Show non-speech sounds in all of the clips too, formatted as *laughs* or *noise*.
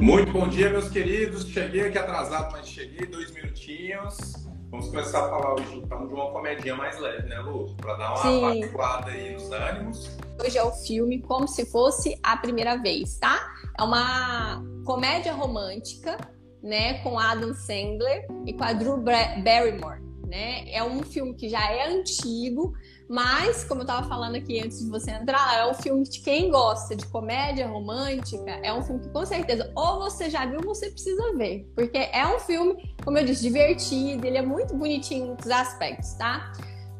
Muito bom dia, meus queridos. Cheguei aqui atrasado, mas cheguei, dois minutinhos. Vamos começar a falar hoje então de uma comedinha mais leve, né, Lu? Para dar uma apaciguada aí nos ânimos. Hoje é o filme Como Se Fosse a Primeira Vez, tá? É uma comédia romântica, né, com Adam Sandler e com a Drew Barrymore, né? É um filme que já é antigo, mas, como eu estava falando aqui antes de você entrar, é um filme de quem gosta de comédia romântica, é um filme que com certeza ou você já viu ou você precisa ver. Porque é um filme, como eu disse, divertido, ele é muito bonitinho em muitos aspectos, tá?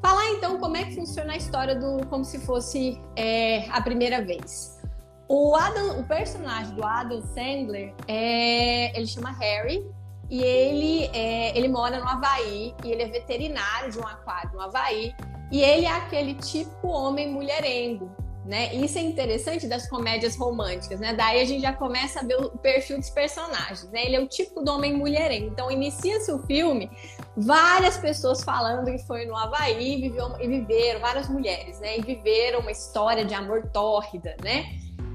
Falar então como é que funciona a história do como se fosse é, a primeira vez. O Adam, o personagem do Adam Sandler, é, ele chama Harry e ele, é, ele mora no Havaí e ele é veterinário de um aquário no Havaí. E ele é aquele tipo homem mulherengo, né? Isso é interessante das comédias românticas, né? Daí a gente já começa a ver o perfil dos personagens, né? Ele é o tipo do homem mulherengo. Então inicia-se o filme, várias pessoas falando que foi no Havaí e, viveu, e viveram, várias mulheres, né? E viveram uma história de amor tórrida, né?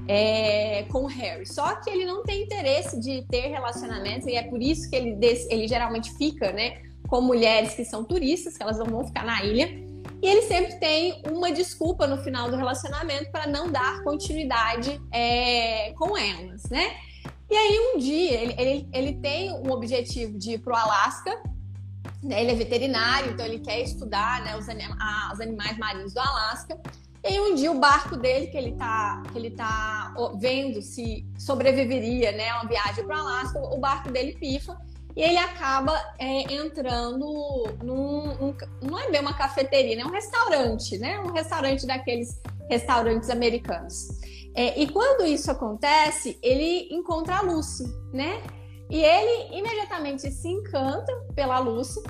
É, com o Harry. Só que ele não tem interesse de ter relacionamentos e é por isso que ele, ele geralmente fica, né? Com mulheres que são turistas, que elas não vão ficar na ilha. E ele sempre tem uma desculpa no final do relacionamento para não dar continuidade é, com elas, né? E aí um dia ele, ele, ele tem um objetivo de ir para o Alasca, né? ele é veterinário, então ele quer estudar né, os, anim, os animais marinhos do Alasca. E aí um dia o barco dele, que ele tá, que ele tá vendo se sobreviveria né, a uma viagem para o Alasca, o barco dele pifa e ele acaba é, entrando num. Um, não é bem uma cafeteria, né? Um restaurante, né? Um restaurante daqueles restaurantes americanos. É, e quando isso acontece, ele encontra a Lucy, né? E ele imediatamente se encanta pela Lucy.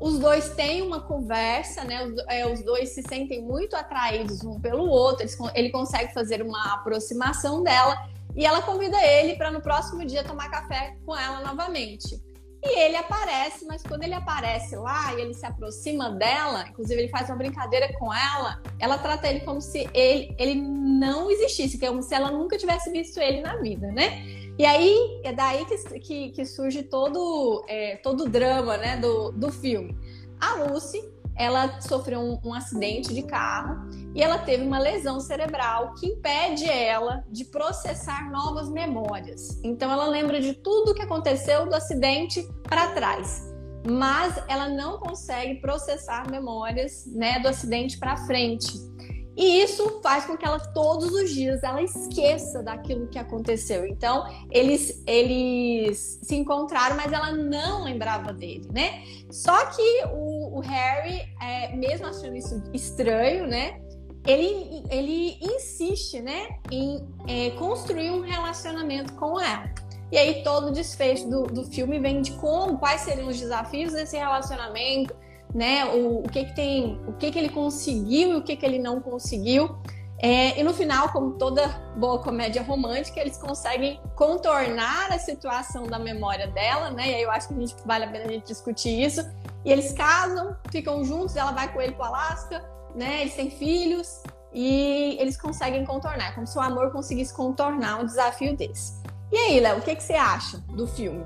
Os dois têm uma conversa, né? Os, é, os dois se sentem muito atraídos um pelo outro. Eles, ele consegue fazer uma aproximação dela e ela convida ele para no próximo dia tomar café com ela novamente. E ele aparece, mas quando ele aparece lá e ele se aproxima dela, inclusive ele faz uma brincadeira com ela, ela trata ele como se ele, ele não existisse, como se ela nunca tivesse visto ele na vida, né? E aí é daí que, que, que surge todo, é, todo o drama né, do, do filme. A Lucy ela sofreu um, um, acidente de carro e ela teve uma lesão cerebral que impede ela de processar novas memórias. Então ela lembra de tudo que aconteceu do acidente para trás, mas ela não consegue processar memórias, né, do acidente para frente. E isso faz com que ela todos os dias ela esqueça daquilo que aconteceu. Então, eles eles se encontraram, mas ela não lembrava dele, né? Só que o, o Harry, é, mesmo achando isso estranho, né? Ele, ele insiste, né, em é, construir um relacionamento com ela. E aí todo o desfecho do, do filme vem de como, quais seriam os desafios desse relacionamento, né? O, o que que tem, o que que ele conseguiu e o que que ele não conseguiu. É, e no final, como toda boa comédia romântica, eles conseguem contornar a situação da memória dela, né? E aí eu acho que a gente, vale a pena a gente discutir isso. E eles casam, ficam juntos, ela vai com ele para o Alasca, né? Eles têm filhos e eles conseguem contornar, como se o amor conseguisse contornar um desafio desse. E aí, Léo, o que, que você acha do filme?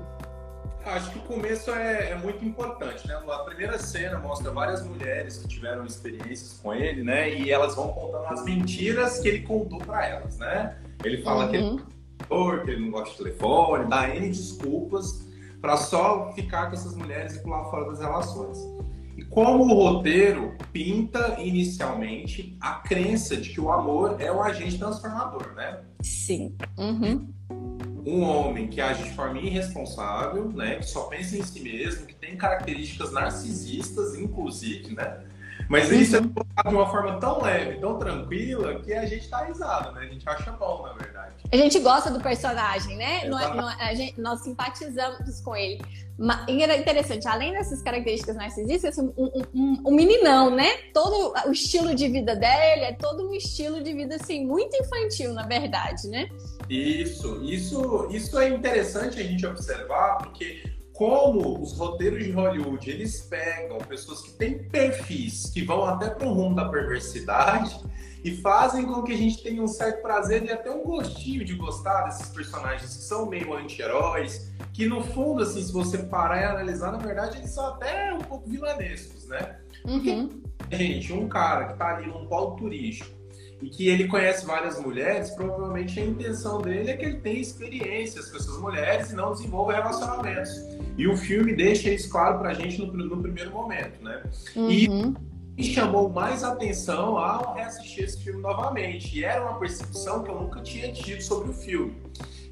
Acho que o começo é, é, muito importante, né? A primeira cena mostra várias mulheres que tiveram experiências com ele, né? E elas vão contando as mentiras que ele contou para elas, né? Ele fala uhum. que ele é que ele não gosta de telefone, dá N desculpas para só ficar com essas mulheres e pular fora das relações. E como o roteiro pinta inicialmente a crença de que o amor é o agente transformador, né? Sim. Uhum um homem que age de forma irresponsável, né, que só pensa em si mesmo, que tem características narcisistas, inclusive, né? Mas uhum. isso é colocado de uma forma tão leve, tão tranquila, que a gente tá risado, né? A gente acha bom, na verdade. A gente gosta do personagem, né? Não, é, é, gente, nós simpatizamos com ele. E era interessante, além dessas características narcisistas, um, um, um, um, meninão, né? Todo o estilo de vida dele é todo um estilo de vida, assim, muito infantil, na verdade, né? Isso, isso, isso é interessante a gente observar, porque como os roteiros de Hollywood eles pegam pessoas que têm perfis que vão até para o rumo da perversidade e fazem com que a gente tenha um certo prazer e até um gostinho de gostar desses personagens que são meio anti-heróis, que no fundo, assim, se você parar e analisar, na verdade, eles são até um pouco vilanescos, né? Porque, uhum. gente, um cara que tá ali num polo turístico e que ele conhece várias mulheres, provavelmente a intenção dele é que ele tenha experiências com essas mulheres e não desenvolva relacionamentos. E o filme deixa isso claro pra gente no, no primeiro momento, né? Uhum. E chamou mais atenção ao reassistir esse filme novamente. E era uma percepção que eu nunca tinha tido sobre o filme.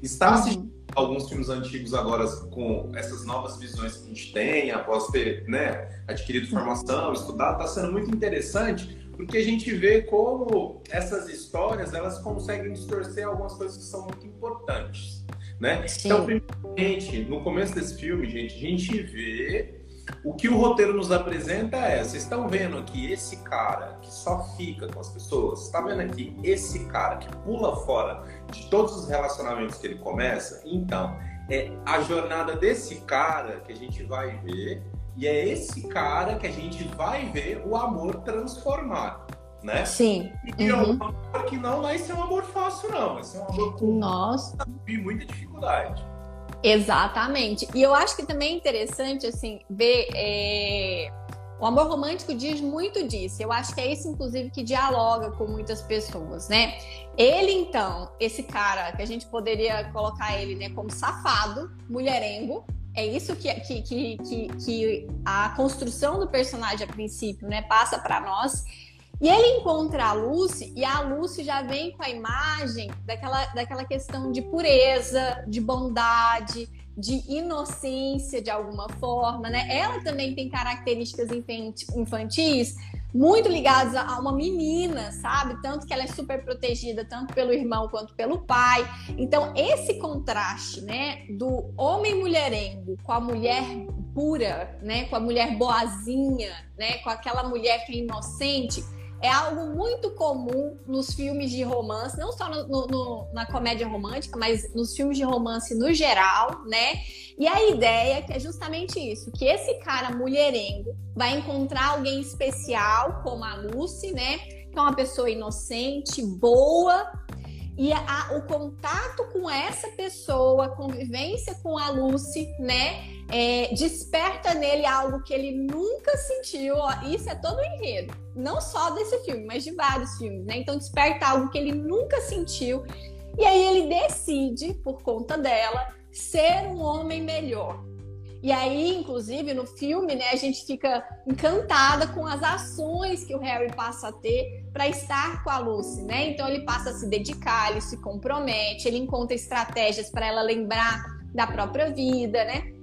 Estar assistindo uhum. alguns filmes antigos agora com essas novas visões que a gente tem, após ter né, adquirido formação, estudado, está sendo muito interessante porque a gente vê como essas histórias elas conseguem distorcer algumas coisas que são muito importantes, né? Então, primeiramente, no começo desse filme, gente, a gente vê o que o roteiro nos apresenta é: vocês estão vendo aqui esse cara que só fica com as pessoas, está vendo aqui esse cara que pula fora de todos os relacionamentos que ele começa? Então, é a jornada desse cara que a gente vai ver e é esse cara que a gente vai ver o amor transformar, né? Sim. E uhum. é um amor que não vai ser um amor fácil, não. Vai ser um amor com Nossa. muita dificuldade. Exatamente. E eu acho que também é interessante, assim, ver. É... O amor romântico diz muito disso. Eu acho que é isso, inclusive, que dialoga com muitas pessoas, né? Ele, então, esse cara que a gente poderia colocar ele né, como safado, mulherengo, é isso que, que, que, que, que a construção do personagem a princípio né, passa para nós. E ele encontra a Lucy e a Lucy já vem com a imagem daquela, daquela questão de pureza, de bondade, de inocência de alguma forma, né? Ela também tem características infantis muito ligadas a uma menina, sabe? Tanto que ela é super protegida, tanto pelo irmão quanto pelo pai. Então, esse contraste, né, do homem mulherengo com a mulher pura, né, com a mulher boazinha, né, com aquela mulher que é inocente, é algo muito comum nos filmes de romance, não só no, no, na comédia romântica, mas nos filmes de romance no geral, né? E a ideia é que é justamente isso, que esse cara mulherengo vai encontrar alguém especial, como a Lucy, né? Que é uma pessoa inocente, boa, e a, o contato com essa pessoa, a convivência com a Lucy, né, é, desperta nele algo que ele nunca sentiu. Isso é todo o enredo, não só desse filme, mas de vários filmes, né? Então desperta algo que ele nunca sentiu. E aí ele decide, por conta dela, ser um homem melhor. E aí, inclusive, no filme, né, a gente fica encantada com as ações que o Harry passa a ter para estar com a Lucy, né? Então ele passa a se dedicar, ele se compromete, ele encontra estratégias para ela lembrar da própria vida, né?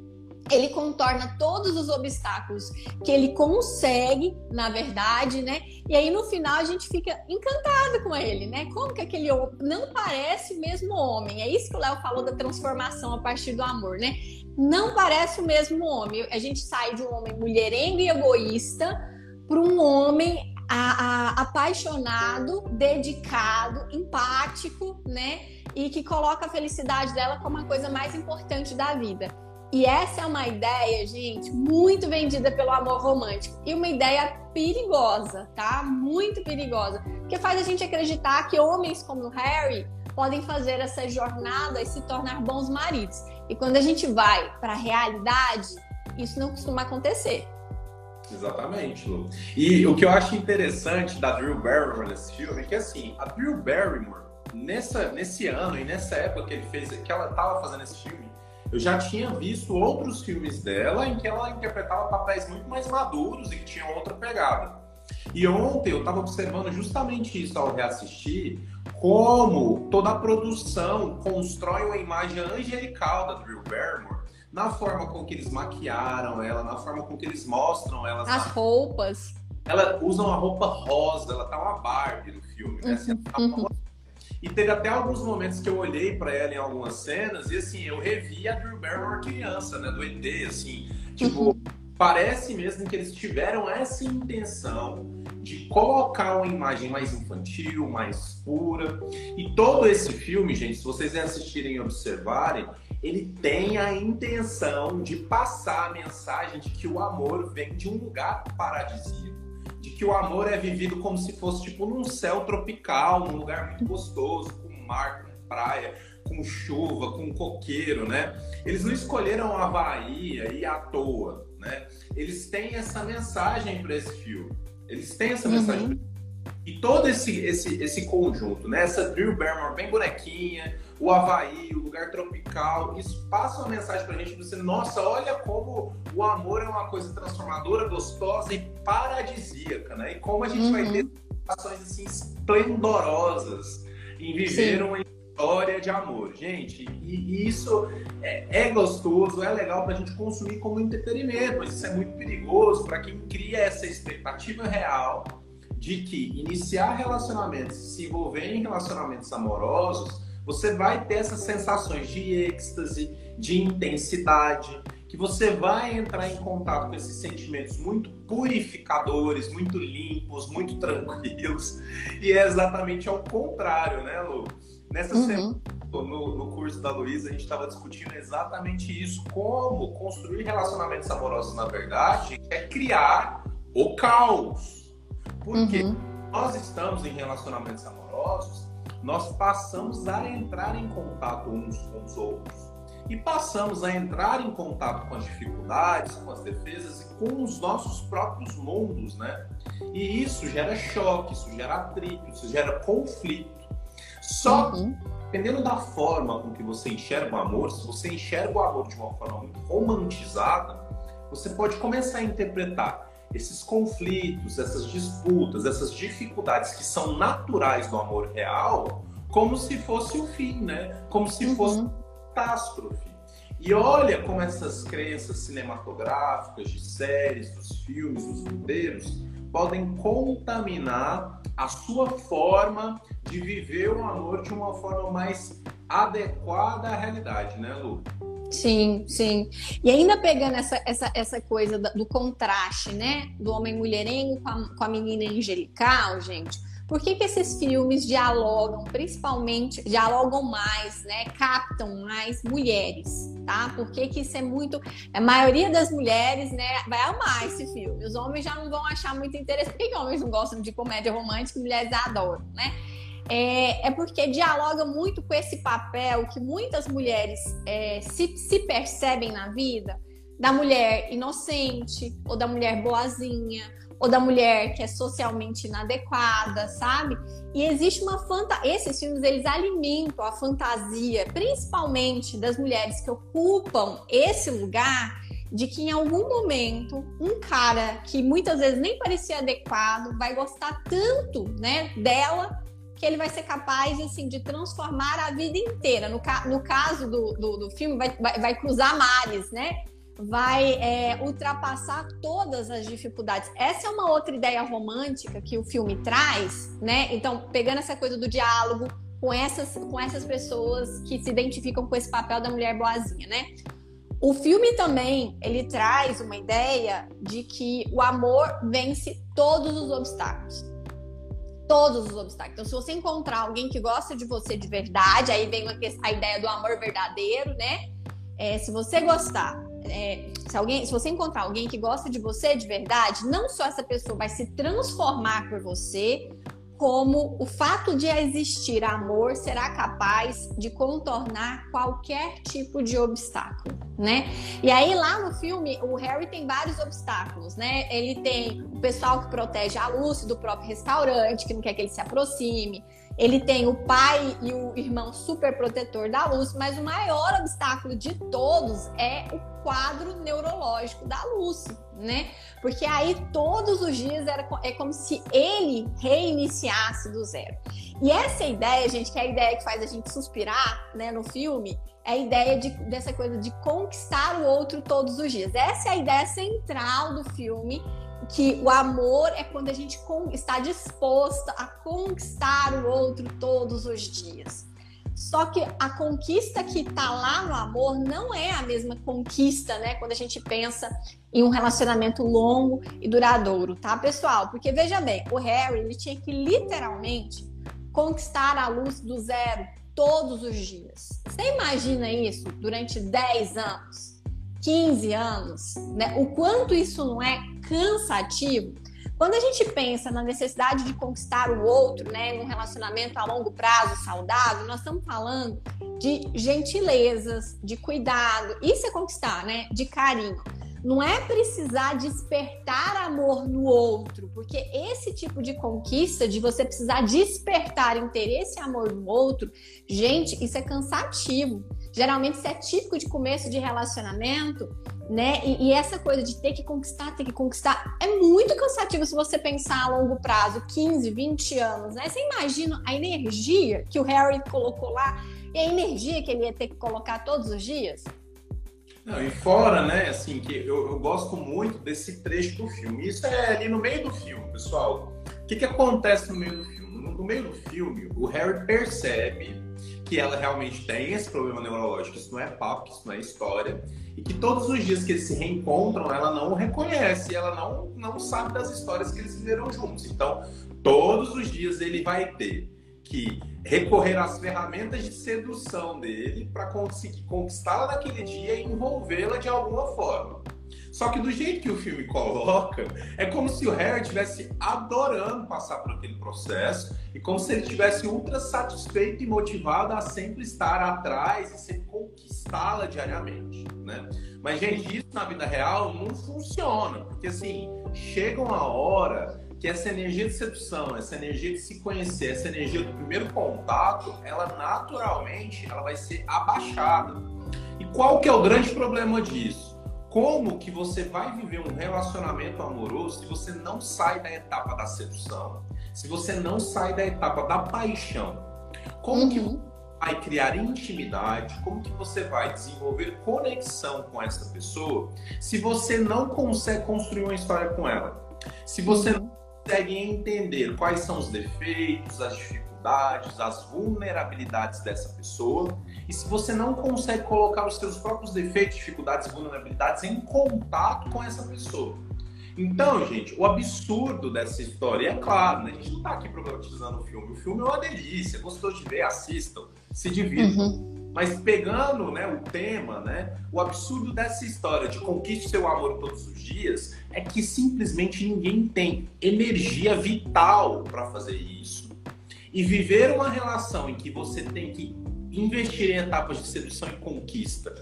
Ele contorna todos os obstáculos que ele consegue, na verdade, né? E aí no final a gente fica encantada com ele, né? Como que aquele não parece o mesmo homem? É isso que o Léo falou da transformação a partir do amor, né? Não parece o mesmo homem. A gente sai de um homem mulherengo e egoísta para um homem a, a, apaixonado, dedicado, empático, né? E que coloca a felicidade dela como a coisa mais importante da vida. E essa é uma ideia, gente, muito vendida pelo amor romântico. E uma ideia perigosa, tá? Muito perigosa. Que faz a gente acreditar que homens como Harry podem fazer essa jornada e se tornar bons maridos. E quando a gente vai para a realidade, isso não costuma acontecer. Exatamente, Lu. E o que eu acho interessante da Drew Barrymore nesse filme é que, assim, a Drew Barrymore, nessa, nesse ano e nessa época que ele fez, que ela estava fazendo esse filme, eu já tinha visto outros filmes dela em que ela interpretava papéis muito mais maduros e que tinham outra pegada. E ontem eu estava observando justamente isso ao reassistir, como toda a produção constrói uma imagem angelical da Drew Barrymore na forma com que eles maquiaram ela, na forma com que eles mostram ela. As na... roupas. Ela usa uma roupa rosa, ela tá uma Barbie no filme, né? Assim, tá uma e teve até alguns momentos que eu olhei para ela em algumas cenas e assim, eu revi a Drew Barrymore criança, né, do ET, assim, tipo, uhum. parece mesmo que eles tiveram essa intenção de colocar uma imagem mais infantil, mais pura. E todo esse filme, gente, se vocês assistirem e observarem, ele tem a intenção de passar a mensagem de que o amor vem de um lugar paradisíaco de que o amor é vivido como se fosse tipo num céu tropical, num lugar muito gostoso, com mar, com praia, com chuva, com coqueiro, né? Eles não escolheram a Bahia e à toa, né? Eles têm essa mensagem para esse filme. Eles têm essa mensagem. Uhum. E todo esse, esse, esse conjunto, né? Essa Drew Barrymore bem bonequinha, o Havaí, o lugar tropical, isso passa uma mensagem pra gente, você, nossa, olha como o amor é uma coisa transformadora, gostosa e paradisíaca, né? E como a gente uhum. vai ter situações assim esplendorosas em viver Sim. uma história de amor. Gente, e, e isso é, é, gostoso, é legal pra gente consumir como entretenimento, mas isso é muito perigoso para quem cria essa expectativa real de que iniciar relacionamentos, se envolver em relacionamentos amorosos, você vai ter essas sensações de êxtase, de intensidade, que você vai entrar em contato com esses sentimentos muito purificadores, muito limpos, muito tranquilos. *laughs* E é exatamente ao contrário, né, Lu? Nessa uhum. semana, no, no, curso da Luísa, a gente estava discutindo exatamente isso: como construir relacionamentos amorosos, na verdade, é criar o caos. Porque uhum. nós estamos em relacionamentos amorosos nós passamos a entrar em contato uns com os outros e passamos a entrar em contato com as dificuldades, com as defesas e com os nossos próprios mundos, né? E isso gera choque, isso gera atrito, isso gera conflito. Só que, uhum. dependendo da forma com que você enxerga o amor, se você enxerga o amor de uma forma muito romantizada, você pode começar a interpretar esses conflitos, essas disputas, essas dificuldades que são naturais do amor real, como se fosse o fim, né? Como se uhum. fosse uma catástrofe. E olha como essas crenças cinematográficas, de séries, dos filmes, dos roteiros, podem contaminar a sua forma de viver o amor de uma forma mais adequada à realidade, né, Lu? Sim, sim. E ainda pegando essa, essa, essa coisa do contraste, né? Do homem mulherengo com a, com a menina angelical, gente. Por que, que esses filmes dialogam, principalmente, dialogam mais, né? Captam mais mulheres, tá? Por que, que isso é muito. A maioria das mulheres, né, vai amar esse filme. Os homens já não vão achar muito interessante. Por que, que homens não gostam de comédia romântica e mulheres adoram, né? É, é, porque dialoga muito com esse papel que muitas mulheres é, se, se percebem na vida da mulher inocente, ou da mulher boazinha, ou da mulher que é socialmente inadequada, sabe? E existe uma fantasia. Esses filmes eles alimentam a fantasia, principalmente das mulheres que ocupam esse lugar, de que em algum momento um cara que muitas vezes nem parecia adequado vai gostar tanto, né, dela que ele vai ser capaz assim, de transformar a vida inteira. No, ca no caso do, do, do filme, vai, vai, vai, cruzar mares, né? Vai é, ultrapassar todas as dificuldades. Essa é uma outra ideia romântica que o filme traz, né? Então, pegando essa coisa do diálogo com essas, com essas pessoas que se identificam com esse papel da mulher boazinha, né? O filme também ele traz uma ideia de que o amor vence todos os obstáculos todos os obstáculos. Então, se você encontrar alguém que gosta de você de verdade, aí vem a ideia do amor verdadeiro, né? É, se você gostar, é, se alguém, se você encontrar alguém que gosta de você de verdade, não só essa pessoa vai se transformar por você, como o fato de existir amor será capaz de contornar qualquer tipo de obstáculo, né? E aí lá no filme o Harry tem vários obstáculos, né? Ele tem o pessoal que protege a Lucy do próprio restaurante, que não quer que ele se aproxime. Ele tem o pai e o irmão super protetor da Lucy, mas o maior obstáculo de todos é o quadro neurológico da Lucy, né? Porque aí todos os dias era, é como se ele reiniciasse do zero. E essa ideia, gente, que é a ideia que faz a gente suspirar, né, no filme, é a ideia de, dessa coisa de conquistar o outro todos os dias. Essa é a ideia central do filme que o amor é quando a gente está disposta a conquistar o outro todos os dias. Só que a conquista que está lá no amor não é a mesma conquista, né? Quando a gente pensa em um relacionamento longo e duradouro, tá, pessoal? Porque veja bem, o Harry ele tinha que literalmente conquistar a luz do zero todos os dias. Você imagina isso durante 10 anos, 15 anos, né? O quanto isso não é cansativo. Quando a gente pensa na necessidade de conquistar o outro, né, num relacionamento a longo prazo saudável, nós estamos falando de gentilezas, de cuidado. Isso é conquistar, né? De carinho. Não é precisar despertar amor no outro, porque esse tipo de conquista, de você precisar despertar interesse e amor no outro, gente, isso é cansativo. Geralmente isso é típico de começo de relacionamento, né? E, e, essa coisa de ter que conquistar, ter que conquistar, é muito cansativo se você pensar a longo prazo, 15, 20 anos, né? Você imagina a energia que o Harry colocou lá e a energia que ele ia ter que colocar todos os dias? Não, e fora, né, assim, que eu, eu, gosto muito desse trecho do filme. Isso é ali no meio do filme, pessoal. O que, que acontece no meio do filme? No, no meio do filme, o Harry percebe que ela realmente tem esse problema neurológico, isso não é papo, isso não é história, e que todos os dias que eles se reencontram, ela não o reconhece, ela não, não sabe das histórias que eles viveram juntos. Então, todos os dias ele vai ter que recorrer às ferramentas de sedução dele para conseguir conquistá-la naquele dia e envolvê-la de alguma forma. Só que do jeito que o filme coloca, é como se o Harry estivesse adorando passar por aquele processo e como se ele estivesse ultra satisfeito e motivado a sempre estar atrás e sempre conquistá-la diariamente, né? Mas, gente, isso na vida real não funciona, porque assim, chega uma hora que essa energia de sedução, essa energia de se conhecer, essa energia do primeiro contato, ela naturalmente ela vai ser abaixada. E qual que é o grande problema disso? Como que você vai viver um relacionamento amoroso se você não sai da etapa da sedução, se você não sai da etapa da paixão? Como uhum. que vai criar intimidade? Como que você vai desenvolver conexão com essa pessoa se você não consegue construir uma história com ela? Se você não consegue entender quais são os defeitos, as dificuldades, as vulnerabilidades dessa pessoa, e se você não consegue colocar os seus próprios defeitos, dificuldades e vulnerabilidades em contato com essa pessoa. Então, gente, o absurdo dessa história, é claro, né? a gente não está aqui problematizando o filme. O filme é uma delícia, gostou de ver, assistam, se divirtam. Uhum. Mas pegando né, o tema, né, o absurdo dessa história de conquiste seu amor todos os dias é que simplesmente ninguém tem energia vital para fazer isso. E viver uma relação em que você tem que investir em etapas de sedução e conquista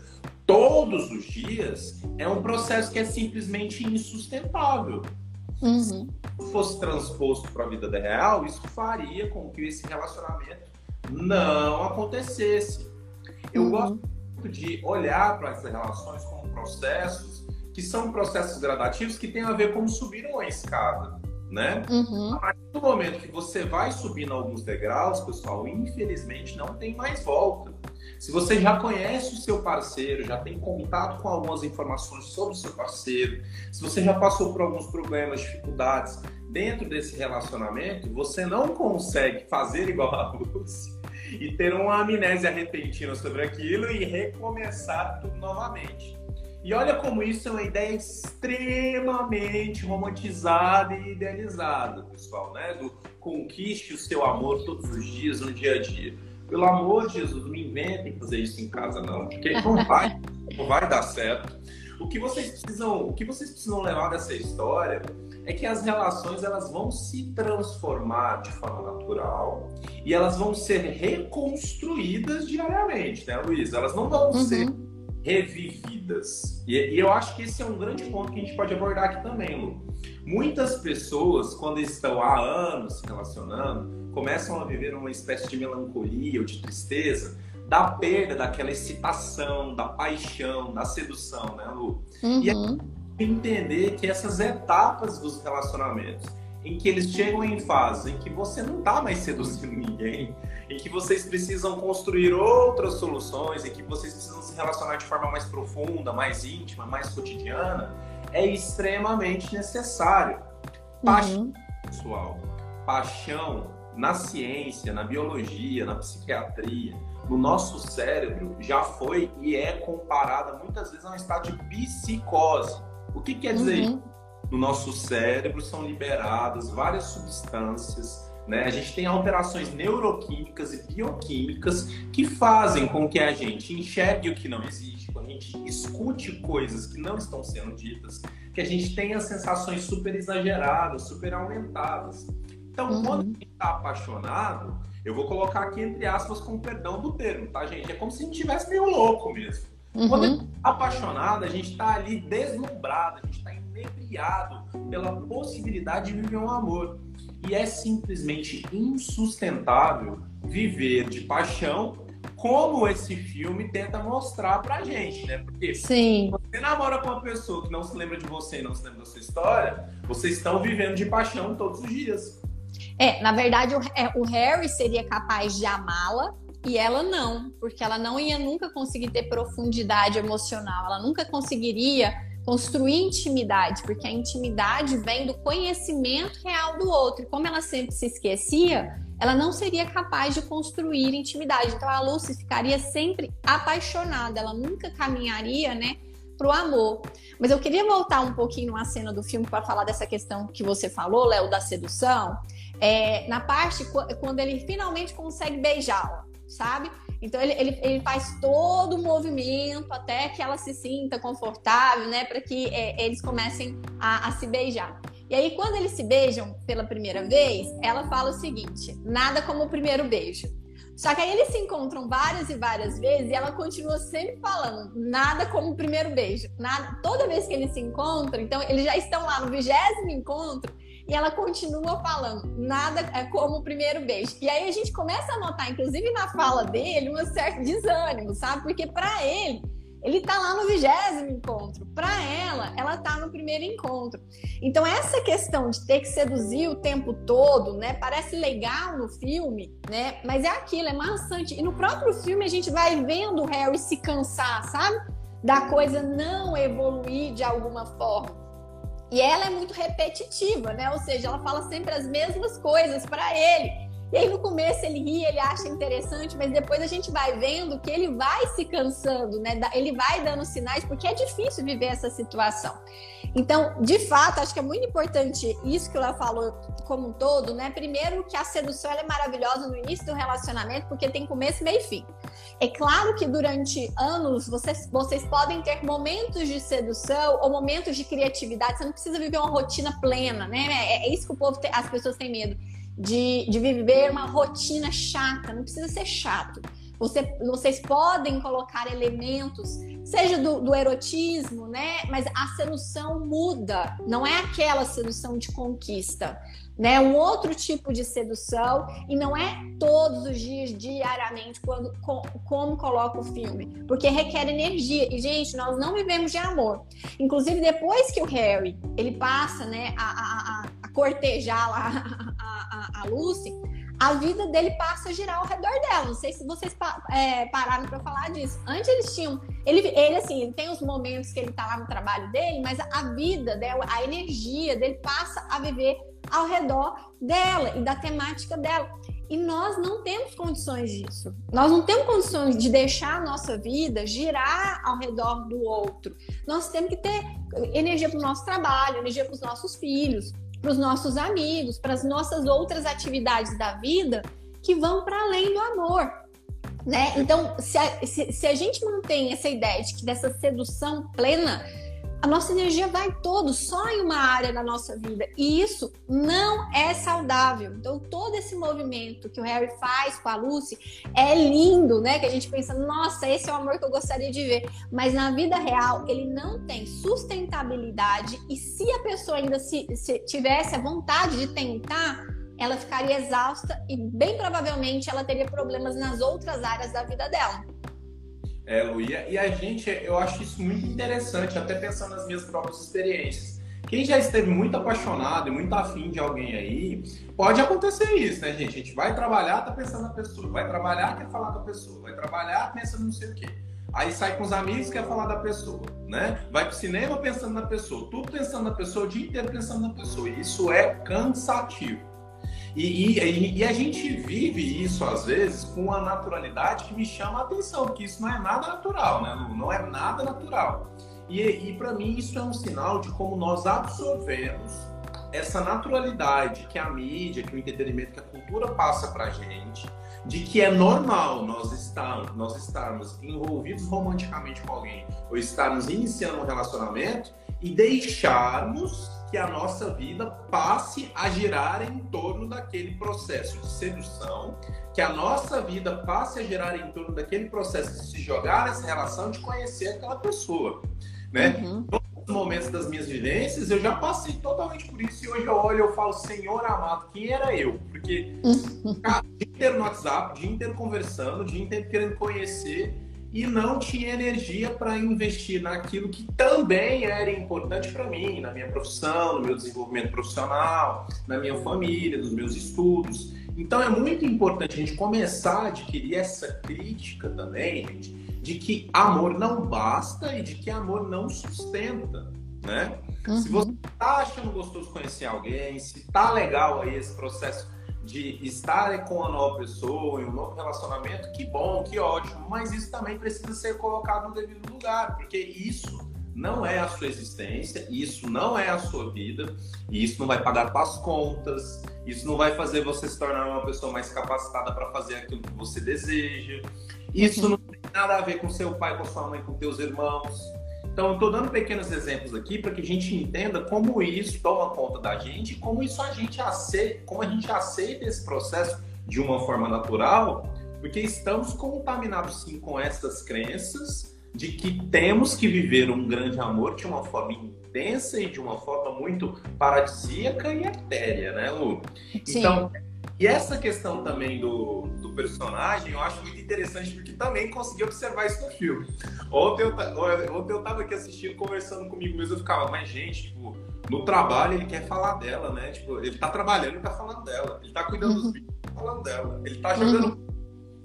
todos os dias é um processo que é simplesmente insustentável. Uhum. Se fosse transposto para a vida real, isso faria com que esse relacionamento não acontecesse. Eu uhum. gosto muito de olhar para essas relações como processos que são processos gradativos que têm a ver com subir uma escada, né? Uhum. A partir do momento que você vai subindo alguns degraus, pessoal, infelizmente não tem mais volta. Se você já conhece o seu parceiro, já tem contato com algumas informações sobre o seu parceiro, se você já passou por alguns problemas, dificuldades dentro desse relacionamento, você não consegue fazer igual a Lucy e ter uma amnésia repentina sobre aquilo e recomeçar tudo novamente. E olha como isso é uma ideia extremamente romantizada e idealizada, pessoal, né? Do conquiste o seu amor todos os dias, no dia a dia. Pelo amor de Jesus, não inventem fazer isso em casa, não, porque *laughs* não vai, não vai dar certo. O que vocês precisam, o que vocês precisam levar dessa história é que as relações elas vão se transformar de forma natural e elas vão ser reconstruídas diariamente, né, Luiz? Elas não vão uhum. ser revividas. E, e, eu acho que esse é um grande ponto que a gente pode abordar aqui também, Lu. Muitas pessoas, quando estão há anos se relacionando, começam a viver uma espécie de melancolia ou de tristeza da perda daquela excitação, da paixão, da sedução, né, Lu? Uhum. E entender que essas etapas dos relacionamentos, em que eles chegam em fases em que você não está mais seduzindo *laughs* ninguém, em que vocês precisam construir outras soluções, em que vocês precisam se relacionar de forma mais profunda, mais íntima, mais cotidiana, é extremamente necessário. Paixão uhum. pessoal, paixão na ciência, na biologia, na psiquiatria, no nosso cérebro já foi e é comparada muitas vezes a um estado de psicose. O que quer dizer uhum. No nosso cérebro são liberadas várias substâncias Né? A gente tem alterações neuroquímicas e bioquímicas que fazem com que a gente enxergue o que não existe, que a gente escute coisas que não estão sendo ditas, que a gente tenha sensações super exageradas, super aumentadas. Então, uhum. quando a gente está apaixonado, eu vou colocar aqui entre aspas com perdão do termo, tá, gente? É como se a gente estivesse meio louco mesmo. Uhum. Quando a gente tá apaixonado, a gente está ali deslumbrado, a gente está inebriado pela possibilidade de viver um amor. E é simplesmente insustentável viver de paixão como esse filme tenta mostrar pra gente, né? Porque Sim. você namora com uma pessoa que não se lembra de você e não se lembra da sua história, vocês estão vivendo de paixão todos os dias. É, na verdade, o, é, o Harry seria capaz de amá-la e ela não, porque ela não ia nunca conseguir ter profundidade emocional, ela nunca conseguiria construir intimidade, porque a intimidade vem do conhecimento real do outro. E como ela sempre se esquecia, ela não seria capaz de construir intimidade. Então a Lucy ficaria sempre apaixonada, ela nunca caminharia, né, pro amor. Mas eu queria voltar um pouquinho numa cena do filme para falar dessa questão que você falou, Léo, da sedução. É, na parte quando ele finalmente consegue beijá-la, sabe? Então ele, ele, ele, faz todo o movimento até que ela se sinta confortável, né? Para que é, eles comecem a, a se beijar. E aí, quando eles se beijam pela primeira vez, ela fala o seguinte: nada como o primeiro beijo. Só que aí eles se encontram várias e várias vezes e ela continua sempre falando nada como o primeiro beijo. Nada, toda vez que eles se encontram, então eles já estão lá no vigésimo encontro e ela continua falando, nada é como o primeiro beijo. E aí a gente começa a notar, inclusive na fala dele, um certo desânimo, sabe? Porque para ele, ele tá lá no vigésimo encontro. Para ela, ela tá no primeiro encontro. Então, essa questão de ter que seduzir o tempo todo, né? Parece legal no filme, né? Mas é aquilo, é maçante. E no próprio filme a gente vai vendo o Harry se cansar, sabe? Da coisa não evoluir de alguma forma. E ela é muito repetitiva, né? Ou seja, ela fala sempre as mesmas coisas para ele. E aí no começo ele ri, ele acha interessante, mas depois a gente vai vendo que ele vai se cansando, né? Ele vai dando sinais, porque é difícil viver essa situação. Então, de fato, acho que é muito importante isso que ela falou como um todo, né? Primeiro que a sedução é maravilhosa no início do relacionamento, porque tem começo, meio e fim. É claro que durante anos vocês, vocês podem ter momentos de sedução ou momentos de criatividade. Você não precisa viver uma rotina plena, né? É, é isso que o povo tem, as pessoas têm medo de, de viver uma rotina chata, não precisa ser chato. Você, vocês podem colocar elementos, seja do, do, erotismo, né? Mas a sedução muda, não é aquela sedução de conquista, né? Um outro tipo de sedução e não é todos os dias, diariamente, quando com, como coloca o filme, porque requer energia. E gente, nós não vivemos de amor. Inclusive depois que o Harry ele passa, né, a, a, a cortejar lá *laughs* a, a, Lucy, a vida dele passa a girar ao redor dela. Não sei se vocês é, pararam para falar disso. Antes eles tinham. Ele, ele, assim, ele tem os momentos que ele tá lá no trabalho dele, mas a vida dela, a energia dele passa a viver ao redor dela e da temática dela. E nós não temos condições disso. Nós não temos condições de deixar a nossa vida girar ao redor do outro. Nós temos que ter energia para o nosso trabalho, energia para os nossos filhos, para os nossos amigos, para as nossas outras atividades da vida que vão para além do amor. Né? Então, se a, se, se a gente mantém essa ideia de que dessa sedução plena, a nossa energia vai todo só em uma área da nossa vida. E isso não é saudável. Então, todo esse movimento que o Harry faz com a Lucy é lindo, né? Que a gente pensa, nossa, esse é o amor que eu gostaria de ver. Mas na vida real, ele não tem sustentabilidade. E se a pessoa ainda se, se tivesse a vontade de tentar, ela ficaria exausta e bem provavelmente ela teria problemas nas outras áreas da vida dela. É, Lu, e a gente, eu acho isso muito interessante, até pensando nas minhas próprias experiências. Quem já esteve muito apaixonado e muito afim de alguém aí, pode acontecer isso, né, gente? A gente vai trabalhar, tá pensando na pessoa, vai trabalhar, quer falar da pessoa, vai trabalhar, pensa não sei o quê. Aí sai com os amigos, quer falar da pessoa, né? Vai pro cinema pensando na pessoa, tudo pensando na pessoa, o dia inteiro pensando na pessoa. Isso é cansativo. E, e, e, a gente vive isso, às vezes, com uma naturalidade que me chama a atenção, porque isso não é nada natural, né, Lu? Não é nada natural. E, e para mim, isso é um sinal de como nós absorvemos essa naturalidade que a mídia, que o entretenimento, que a cultura passa pra gente, de que é normal nós estarmos, nós estarmos envolvidos romanticamente com alguém ou estarmos iniciando um relacionamento e deixarmos que a nossa vida passe a girar em torno daquele processo de sedução, que a nossa vida passe a girar em torno daquele processo de se jogar nessa relação, de conhecer aquela pessoa, né? Uhum. Nos momentos das minhas vivências, eu já passei totalmente por isso e hoje eu olho e eu falo, Senhor amado, quem era eu? Porque, *laughs* cara, dia inteiro no WhatsApp, dia inteiro conversando, dia inteiro querendo conhecer e não tinha energia para investir naquilo que também era importante para mim, na minha profissão, no meu desenvolvimento profissional, na minha família, nos meus estudos. Então é muito importante a gente começar a adquirir essa crítica também, gente, de que amor não basta e de que amor não sustenta, né? Uhum. Se você tá achando gostoso conhecer alguém, se tá legal aí esse processo de estar com uma nova pessoa, em um novo relacionamento, que bom, que ótimo, mas isso também precisa ser colocado no devido lugar, porque isso não é a sua existência, isso não é a sua vida, e isso não vai pagar as contas, isso não vai fazer você se tornar uma pessoa mais capacitada para fazer aquilo que você deseja. Isso uhum. não tem nada a ver com seu pai, com sua mãe, com teus irmãos. Então, eu estou dando pequenos exemplos aqui para que a gente entenda como isso toma conta da gente, como isso a gente aceita, como a gente aceita esse processo de uma forma natural, porque estamos contaminados sim com essas crenças de que temos que viver um grande amor de uma forma intensa e de uma forma muito paradisíaca e etérea, né, Lu? Sim. Então, e essa questão também do, do personagem, eu acho muito interessante, porque também consegui observar isso no filme. Ontem eu, ontem eu tava aqui assistindo, conversando comigo mesmo, eu ficava, mas gente, tipo, no trabalho ele quer falar dela, né? Tipo, ele tá trabalhando e tá falando dela. Ele tá cuidando uhum. dos filhos tá falando dela. Ele tá jogando. Uhum.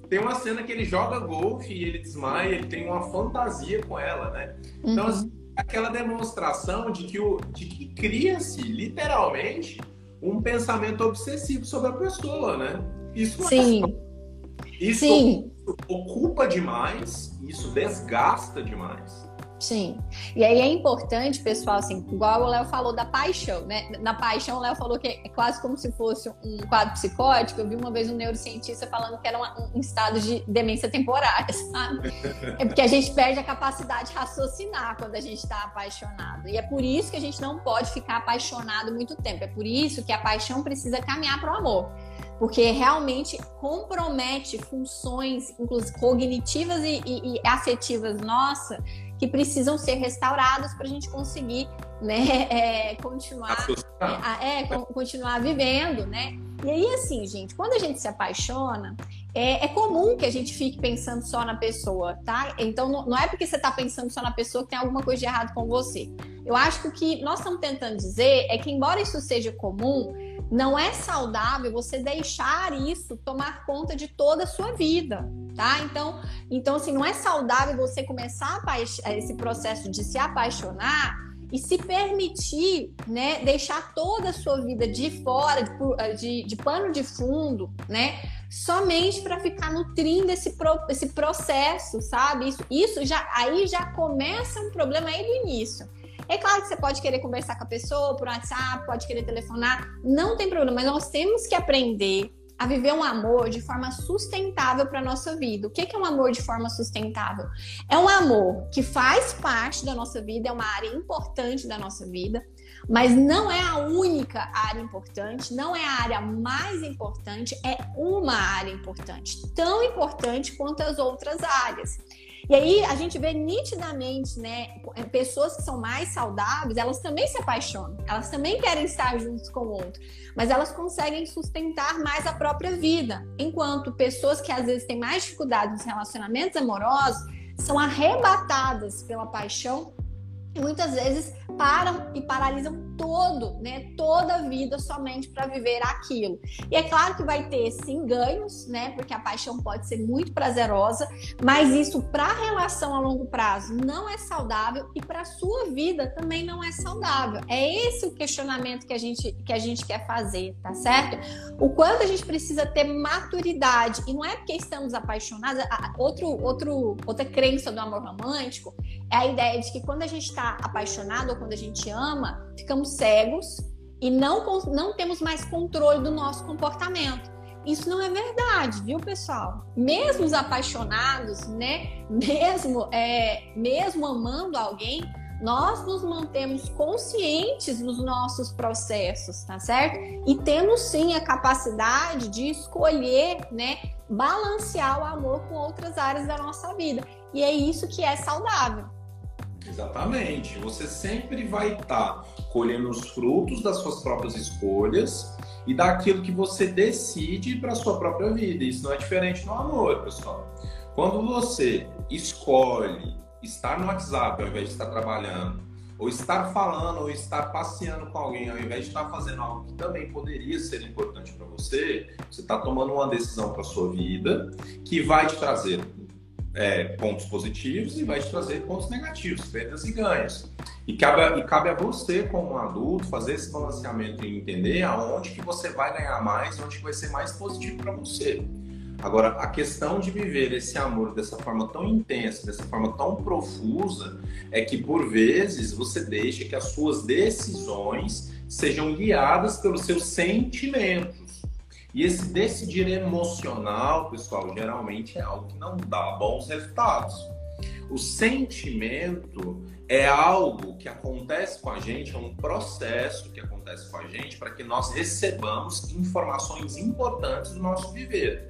Tem uma cena que ele joga golfe e ele desmaia, ele tem uma fantasia com ela, né? Então, uhum. assim, aquela demonstração de que, o, de que cria-se, literalmente, um pensamento obsessivo sobre a pessoa, né? Isso Sim. É, isso Sim. ocupa demais, isso desgasta demais. Sim. E aí é importante, pessoal, assim, igual o Léo falou da paixão, né? Na paixão, o Léo falou que é quase como se fosse um quadro psicótico. Eu vi uma vez um neurocientista falando que era uma, um estado de demência temporária, *laughs* sabe? É porque a gente perde a capacidade de raciocinar quando a gente está apaixonado. E é por isso que a gente não pode ficar apaixonado muito tempo. É por isso que a paixão precisa caminhar para o amor porque realmente compromete funções, inclusive cognitivas e, e, e afetivas nossa, que precisam ser restauradas para a gente conseguir né, *laughs* é, continuar, é, é, continuar vivendo, né? E aí, assim, gente, quando a gente se apaixona, é, é, comum que a gente fique pensando só na pessoa, tá? Então, não, não é porque você está pensando só na pessoa que tem alguma coisa de errado com você. Eu acho que o que nós estamos tentando dizer é que, embora isso seja comum, não é saudável você deixar isso tomar conta de toda a sua vida, tá? Então, então assim, não é saudável você começar esse processo de se apaixonar e se permitir, né, deixar toda a sua vida de fora, de, de, de pano de fundo, né, somente para ficar nutrindo esse, pro, esse processo, sabe? Isso, isso já aí já começa um problema aí do início. É claro que você pode querer conversar com a pessoa por WhatsApp, pode querer telefonar, não tem problema, mas nós temos que aprender a viver um amor de forma sustentável para nossa vida. O que é um amor de forma sustentável? É um amor que faz parte da nossa vida, é uma área importante da nossa vida, mas não é a única área importante, não é a área mais importante, é uma área importante, tão importante quanto as outras áreas. E aí a gente vê nitidamente, né, pessoas que são mais saudáveis, elas também se apaixonam, elas também querem estar juntos com o outro, mas elas conseguem sustentar mais a própria vida, enquanto pessoas que às vezes têm mais dificuldades nos relacionamentos amorosos são arrebatadas pela paixão muitas vezes param e paralisam todo, né, toda a vida somente para viver aquilo. E é claro que vai ter sim ganhos, né, porque a paixão pode ser muito prazerosa, mas isso para a relação a longo prazo não é saudável e para a sua vida também não é saudável. É esse o questionamento que a gente que a gente quer fazer, tá certo? O quanto a gente precisa ter maturidade e não é porque estamos apaixonados, outro outro outra crença do amor romântico é a ideia de que quando a gente está apaixonado ou quando a gente ama, ficamos cegos e não, não temos mais controle do nosso comportamento. Isso não é verdade, viu, pessoal? Mesmo os apaixonados, né? Mesmo, é, mesmo amando alguém, nós nos mantemos conscientes dos nossos processos, tá certo? E temos sim a capacidade de escolher, né, balancear o amor com outras áreas da nossa vida. E é isso que é saudável. Exatamente. Você sempre vai estar tá colhendo os frutos das suas próprias escolhas e daquilo que você decide para sua própria vida. Isso não é diferente no amor, pessoal. Quando você escolhe estar no WhatsApp ao invés de estar trabalhando, ou estar falando, ou estar passeando com alguém ao invés de estar fazendo algo que também poderia ser importante para você, você está tomando uma decisão para sua vida que vai te trazer é, pontos positivos e vai te trazer pontos negativos, perdas e ganhos. E cabe, e cabe a você, como adulto, fazer esse balanceamento e entender aonde que você vai ganhar mais, onde que vai ser mais positivo para você. Agora, a questão de viver esse amor dessa forma tão intensa, dessa forma tão profusa, é que por vezes você deixa que as suas decisões sejam guiadas pelos seus sentimentos. E esse decidir emocional, pessoal, geralmente é algo que não dá bons resultados. O sentimento é algo que acontece com a gente, é um processo que acontece com a gente para que nós recebamos informações importantes do nosso viver.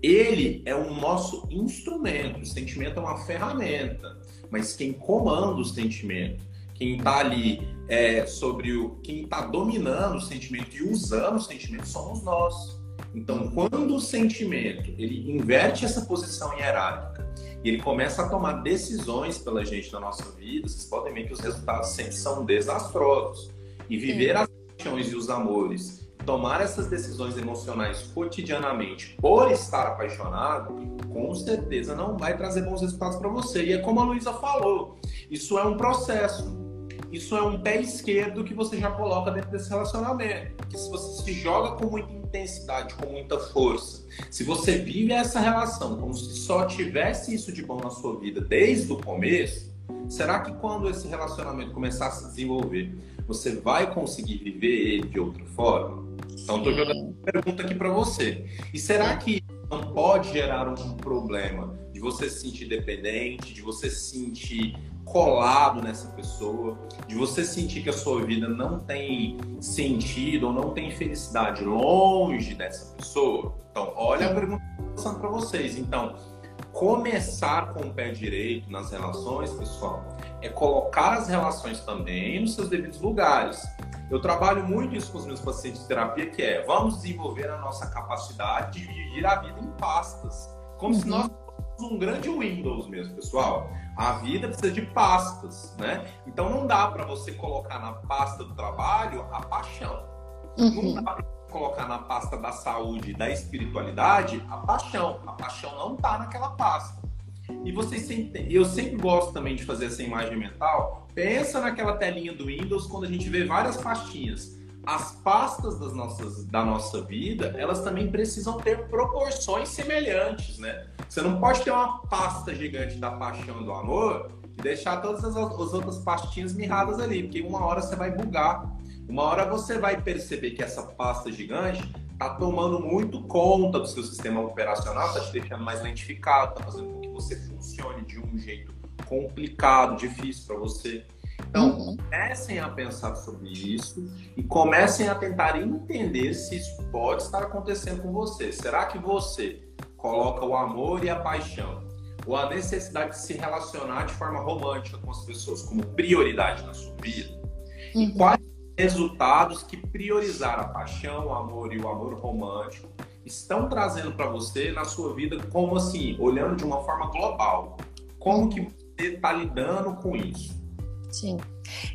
Ele é o nosso instrumento, o sentimento é uma ferramenta, mas quem comanda o sentimento, quem está ali é, sobre o. quem está dominando o sentimento e usando o sentimento somos nós. Então, quando o sentimento ele inverte essa posição hierárquica e ele começa a tomar decisões pela gente na nossa vida, vocês podem ver que os resultados sempre são desastrosos. E viver Sim. as paixões e os amores tomar essas decisões emocionais cotidianamente por estar apaixonado, com certeza não vai trazer bons resultados para você. E é como a Luísa falou, isso é um processo. Isso é um pé esquerdo que você já coloca dentro desse relacionamento. Que se você se joga com muita intensidade, com muita força, se você vive essa relação como se só tivesse isso de bom na sua vida desde o começo, será que quando esse relacionamento começar a se desenvolver, você vai conseguir viver ele de outra forma? Então, estou jogando uma pergunta aqui para você. E será que não pode gerar um problema de você se sentir dependente, de você se sentir colado nessa pessoa, de você sentir que a sua vida não tem sentido ou não tem felicidade longe dessa pessoa? Então, olha a pergunta que eu estou passando para vocês. Então, começar com o pé direito nas relações, pessoal, é colocar as relações também nos seus devidos lugares. Eu trabalho muito isso com os meus pacientes de terapia, que é vamos desenvolver a nossa capacidade de dividir a vida em pastas. Como uhum. se nós um grande Windows mesmo, pessoal. A vida precisa de pastas, né? Então não dá para você colocar na pasta do trabalho a paixão. Uhum. Não dá para colocar na pasta da saúde, da espiritualidade, a paixão. A paixão não tá naquela pasta. E vocês sempre, eu sempre gosto também de fazer essa imagem mental. Pensa naquela telinha do Windows quando a gente vê várias pastinhas. As pastas das nossas, da nossa vida, elas também precisam ter proporções semelhantes, né? Você não pode ter uma pasta gigante da paixão do amor e deixar todas as, as outras pastinhas mirradas ali, porque uma hora você vai bugar. Uma hora você vai perceber que essa pasta gigante está tomando muito conta do seu sistema operacional, está te deixando mais lentificado, está fazendo com que você funcione de um jeito complicado, difícil para você. Então, uhum. comecem a pensar sobre isso e comecem a tentar entender se isso pode estar acontecendo com você. Será que você coloca o amor e a paixão ou a necessidade de se relacionar de forma romântica com as pessoas como prioridade na sua vida? Uhum. E quais resultados que priorizar a paixão, o amor e o amor romântico estão trazendo para você na sua vida, como assim, olhando de uma forma global. Como que você está lidando com isso? Sim.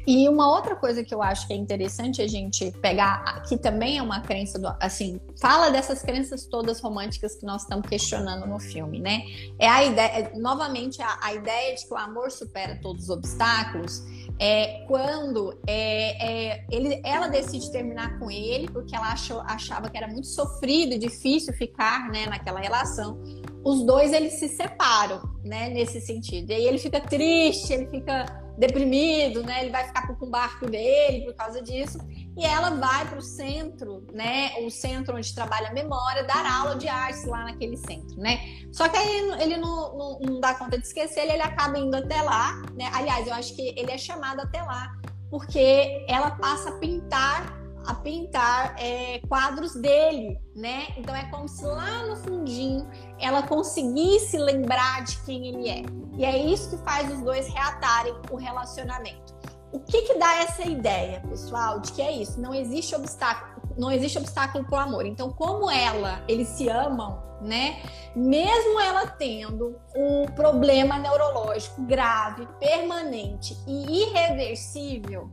E uma outra coisa que eu acho que é interessante a gente pegar, que também é uma crença, do, assim, fala dessas crenças todas românticas que nós estamos questionando no filme, né? É a ideia, é, novamente, a, a ideia de que o amor supera todos os obstáculos é quando é, é, ele, ela decide terminar com ele porque ela achou, achava que era muito sofrido e difícil ficar né, naquela relação. Os dois eles se separam, né, nesse sentido. E aí ele fica triste, ele fica deprimido, né? Ele vai ficar com o barco dele por causa disso. e ela vai para o centro, né? O centro onde trabalha a memória, dar aula de artes lá naquele centro, né? Só que aí ele não, não, não dá conta de esquecer, ele, ele acaba indo até lá, né? Aliás, eu acho que ele é chamado até lá, porque ela passa a pintar a pintar é, quadros dele, né? Então é como se lá no fundinho ela conseguisse lembrar de quem ele é. E é isso que faz os dois reatarem o relacionamento. O que que dá essa ideia, pessoal, de que é isso? Não existe obstáculo, não existe obstáculo para o amor. Então, como ela, eles se amam, né? Mesmo ela tendo um problema neurológico grave, permanente e irreversível,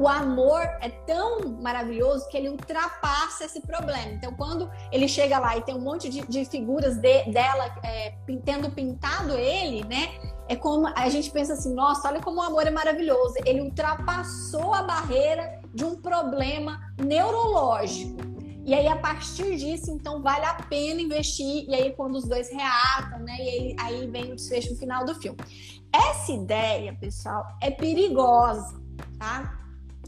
o amor é tão maravilhoso que ele ultrapassa esse problema. Então, quando ele chega lá e tem um monte de, de figuras de, dela é, tendo pintado ele, né? É como a gente pensa assim, nossa, olha como o amor é maravilhoso. Ele ultrapassou a barreira de um problema neurológico. E aí, a partir disso, então, vale a pena investir. E aí, quando os dois reatam, né? E aí, aí vem o desfecho final do filme. Essa ideia, pessoal, é perigosa, tá?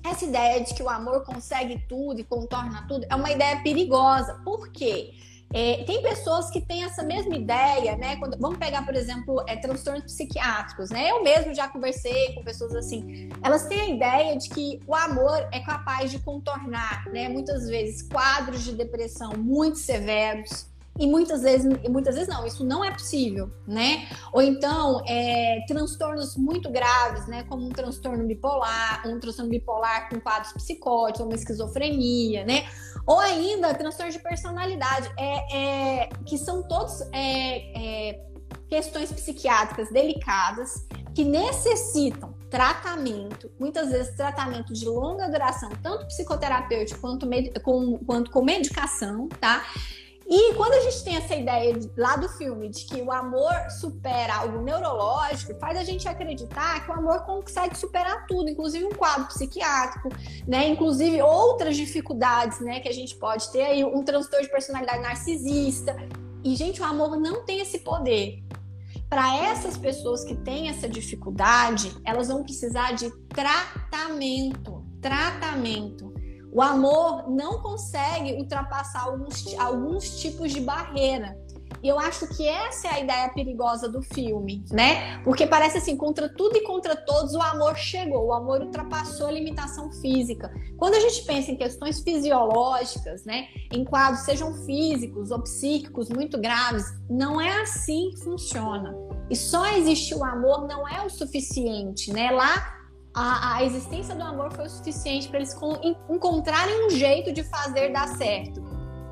Essa ideia de que o amor consegue tudo e contorna tudo é uma ideia perigosa. Por quê? É, tem pessoas que têm essa mesma ideia, né? Quando, vamos pegar, por exemplo, é, transtornos psiquiátricos, né? Eu mesmo já conversei com pessoas assim. Elas têm a ideia de que o amor é capaz de contornar, né? Muitas vezes quadros de depressão muito severos, e muitas vezes, muitas vezes não, isso não é possível, né? Ou então, é, transtornos muito graves, né? Como um transtorno bipolar, um transtorno bipolar com quadros psicóticos, uma esquizofrenia, né? Ou ainda transtornos de personalidade, é, é que são todos é, é, questões psiquiátricas delicadas que necessitam tratamento, muitas vezes tratamento de longa duração, tanto psicoterapêutico quanto, com, quanto com medicação, tá? E quando a gente tem essa ideia de, lá do filme de que o amor supera algo neurológico, faz a gente acreditar que o amor consegue superar tudo, inclusive um quadro psiquiátrico, né? Inclusive outras dificuldades, né? Que a gente pode ter aí, um transtorno de personalidade narcisista. E, gente, o amor não tem esse poder. Para essas pessoas que têm essa dificuldade, elas vão precisar de tratamento. Tratamento. O amor não consegue ultrapassar alguns, alguns tipos de barreira. E eu acho que essa é a ideia perigosa do filme, né? Porque parece assim, contra tudo e contra todos, o amor chegou, o amor ultrapassou a limitação física. Quando a gente pensa em questões fisiológicas, né? Em quadros, sejam físicos ou psíquicos muito graves, não é assim que funciona. E só existir o amor não é o suficiente, né? Lá a, a existência do amor foi o suficiente para eles encontrarem um jeito de fazer dar certo.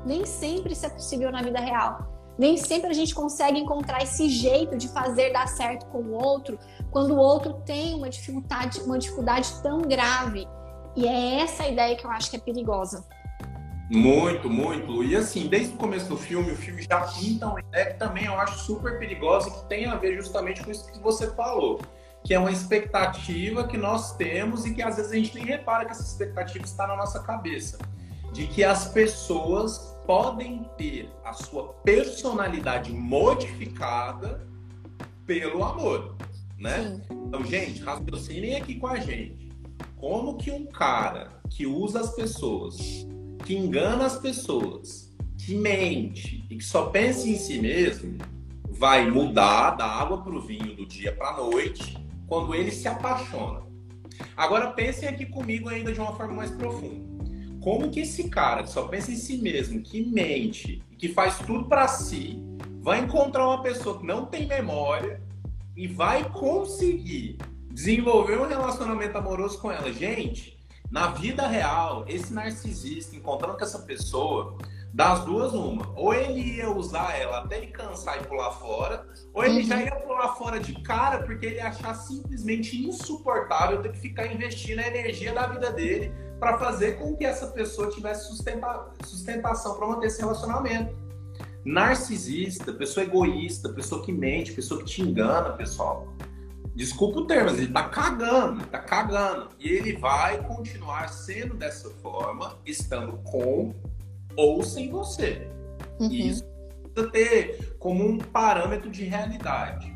Nem sempre isso é possível na vida real. Nem sempre a gente consegue encontrar esse jeito de fazer dar certo com o outro quando o outro tem uma dificuldade, uma dificuldade tão grave. E é essa a ideia que eu acho que é perigosa. Muito, muito. E assim, desde o começo do filme, o filme já pinta uma ideia que também eu acho super perigosa que tem a ver justamente com isso que você falou que é uma expectativa que nós temos e que às vezes a gente nem repara que essa expectativa está na nossa cabeça. De que as pessoas podem ter a sua personalidade modificada pelo amor, né? Sim. Então, gente, raciocinem aqui com a gente. Como que um cara que usa as pessoas, que engana as pessoas, que mente e que só pensa em si mesmo, vai mudar da água para o vinho do dia para a noite quando ele se apaixona. Agora pensem aqui comigo ainda de uma forma mais profunda. Como que esse cara que só pensa em si mesmo, que mente, que faz tudo para si, vai encontrar uma pessoa que não tem memória e vai conseguir desenvolver um relacionamento amoroso com ela? Gente, na vida real, esse narcisista encontrando com essa pessoa, das duas, uma. Ou ele ia usar ela até ele cansar e pular fora, ou ele uhum. já ia pular fora de cara porque ele ia achar simplesmente insuportável ter que ficar investindo a energia da vida dele para fazer com que essa pessoa tivesse sustenta sustentação para manter esse relacionamento. Narcisista, pessoa egoísta, pessoa que mente, pessoa que te engana, pessoal. Desculpa o termo, mas ele tá cagando, tá cagando. E ele vai continuar sendo dessa forma, estando com ou sem você. Uhum. E isso precisa ter como um parâmetro de realidade.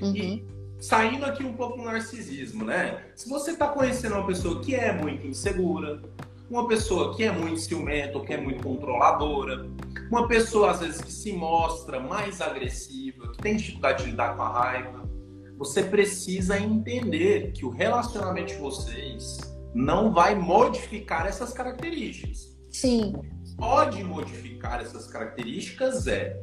Uhum. E saindo aqui um pouco do narcisismo, né? Se você está conhecendo uma pessoa que é muito insegura, uma pessoa que é muito ciumenta ou que é muito controladora, uma pessoa às vezes que se mostra mais agressiva, que tem dificuldade de lidar com a raiva. Você precisa entender que o relacionamento de vocês não vai modificar essas características. Sim. Pode modificar essas características é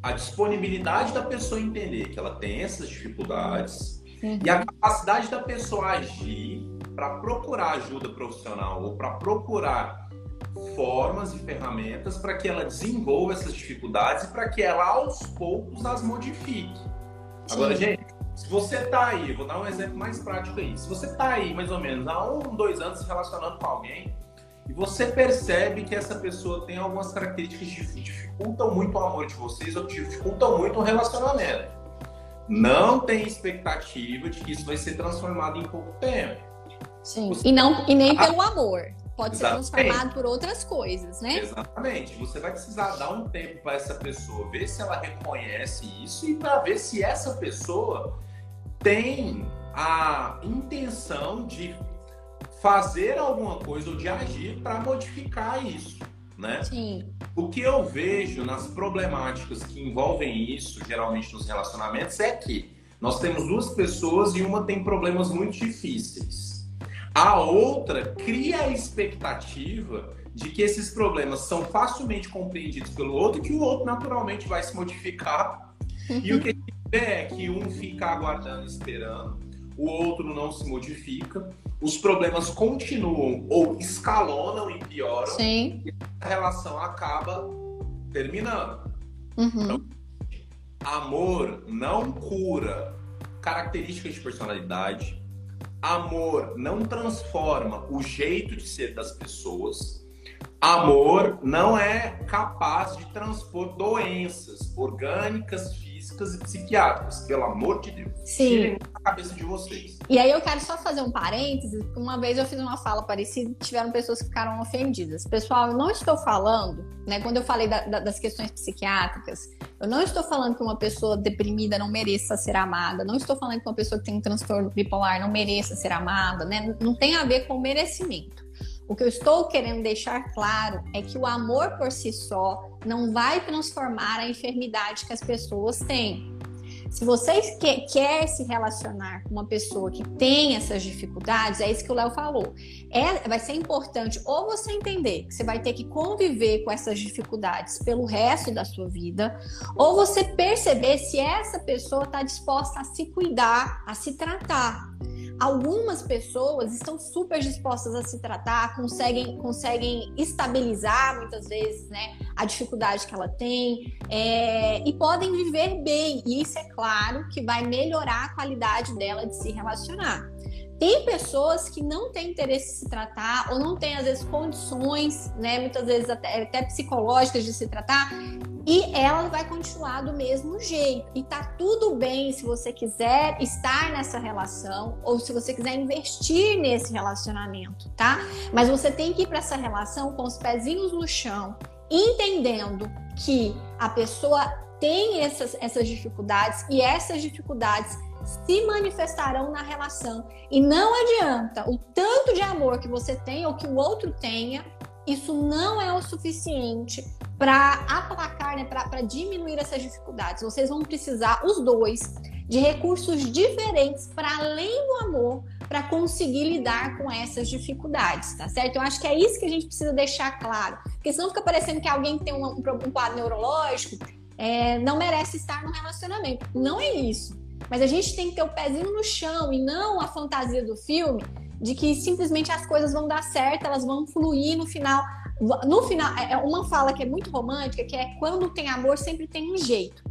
a disponibilidade da pessoa entender que ela tem essas dificuldades uhum. e a capacidade da pessoa agir para procurar ajuda profissional ou para procurar formas e ferramentas para que ela desenvolva essas dificuldades e para que ela aos poucos as modifique. Sim. Agora, gente, se você está aí, vou dar um exemplo mais prático aí. Se você está aí mais ou menos há um, dois anos se relacionando com alguém e você percebe que essa pessoa tem algumas características que dificultam muito o amor de vocês ou dificultam muito o relacionamento, não tem expectativa de que isso vai ser transformado em pouco tempo. Sim. Você... E, não, e nem pelo amor. Pode Exatamente. ser transformado por outras coisas, né? Exatamente. Você vai precisar dar um tempo para essa pessoa, ver se ela reconhece isso e para ver se essa pessoa tem a intenção de fazer alguma coisa ou de agir para modificar isso, né? Sim. O que eu vejo nas problemáticas que envolvem isso, geralmente nos relacionamentos, é que nós temos duas pessoas e uma tem problemas muito difíceis. A outra cria a expectativa de que esses problemas são facilmente compreendidos pelo outro e que o outro naturalmente vai se modificar. E o que a gente vê é que um fica aguardando, esperando, o outro não se modifica, os problemas continuam ou escalonam e pioram, Sim. e a relação acaba terminando. Uhum. Então, amor não cura características de personalidade, Amor não transforma o jeito de ser das pessoas. Amor não é capaz de transpor doenças orgânicas, físicas e psiquiátricas. Pelo amor de Deus. Sim. Tirem a cabeça de vocês. E aí eu quero só fazer um parênteses. Uma vez eu fiz uma fala parecida e tiveram pessoas que ficaram ofendidas. Pessoal, eu não estou falando, né? Quando eu falei da, da, das questões psiquiátricas, eu não estou falando que uma pessoa deprimida não mereça ser amada. Não estou falando que uma pessoa que tem um transtorno bipolar não mereça ser amada, né? Não tem a ver com merecimento. O que eu estou querendo deixar claro é que o amor por si só não vai transformar a enfermidade que as pessoas têm. Se você quer, se relacionar com uma pessoa que tem essas dificuldades, é isso que o Léo falou. É, vai ser importante ou você entender que você vai ter que conviver com essas dificuldades pelo resto da sua vida, ou você perceber se essa pessoa está disposta a se cuidar, a se tratar algumas pessoas estão super dispostas a se tratar, conseguem, conseguem estabilizar muitas vezes né, a dificuldade que ela tem é, e podem viver bem. E isso é claro que vai melhorar a qualidade dela de se relacionar. Tem pessoas que não têm interesse em se tratar ou não têm, às vezes, condições, né, muitas vezes até, até psicológicas de se tratar, e ela vai continuar do mesmo jeito. E tá tudo bem se você quiser estar nessa relação ou se você quiser investir nesse relacionamento, tá? Mas você tem que ir para essa relação com os pezinhos no chão, entendendo que a pessoa tem essas, essas dificuldades e essas dificuldades se manifestarão na relação. E não adianta o tanto de amor que você tem ou que o outro tenha, isso não é o suficiente para aplacar, né, para diminuir essas dificuldades. Vocês vão precisar, os dois, de recursos diferentes para além do amor para conseguir lidar com essas dificuldades, tá certo? Eu acho que é isso que a gente precisa deixar claro, porque senão fica parecendo que alguém que tem um, um, quadro neurológico é, não merece estar no relacionamento. Não é isso. Mas a gente tem que ter o pezinho no chão e não a fantasia do filme de que simplesmente as coisas vão dar certo, elas vão fluir no final no final, é, é uma fala que é muito romântica, que é quando tem amor, sempre tem um jeito.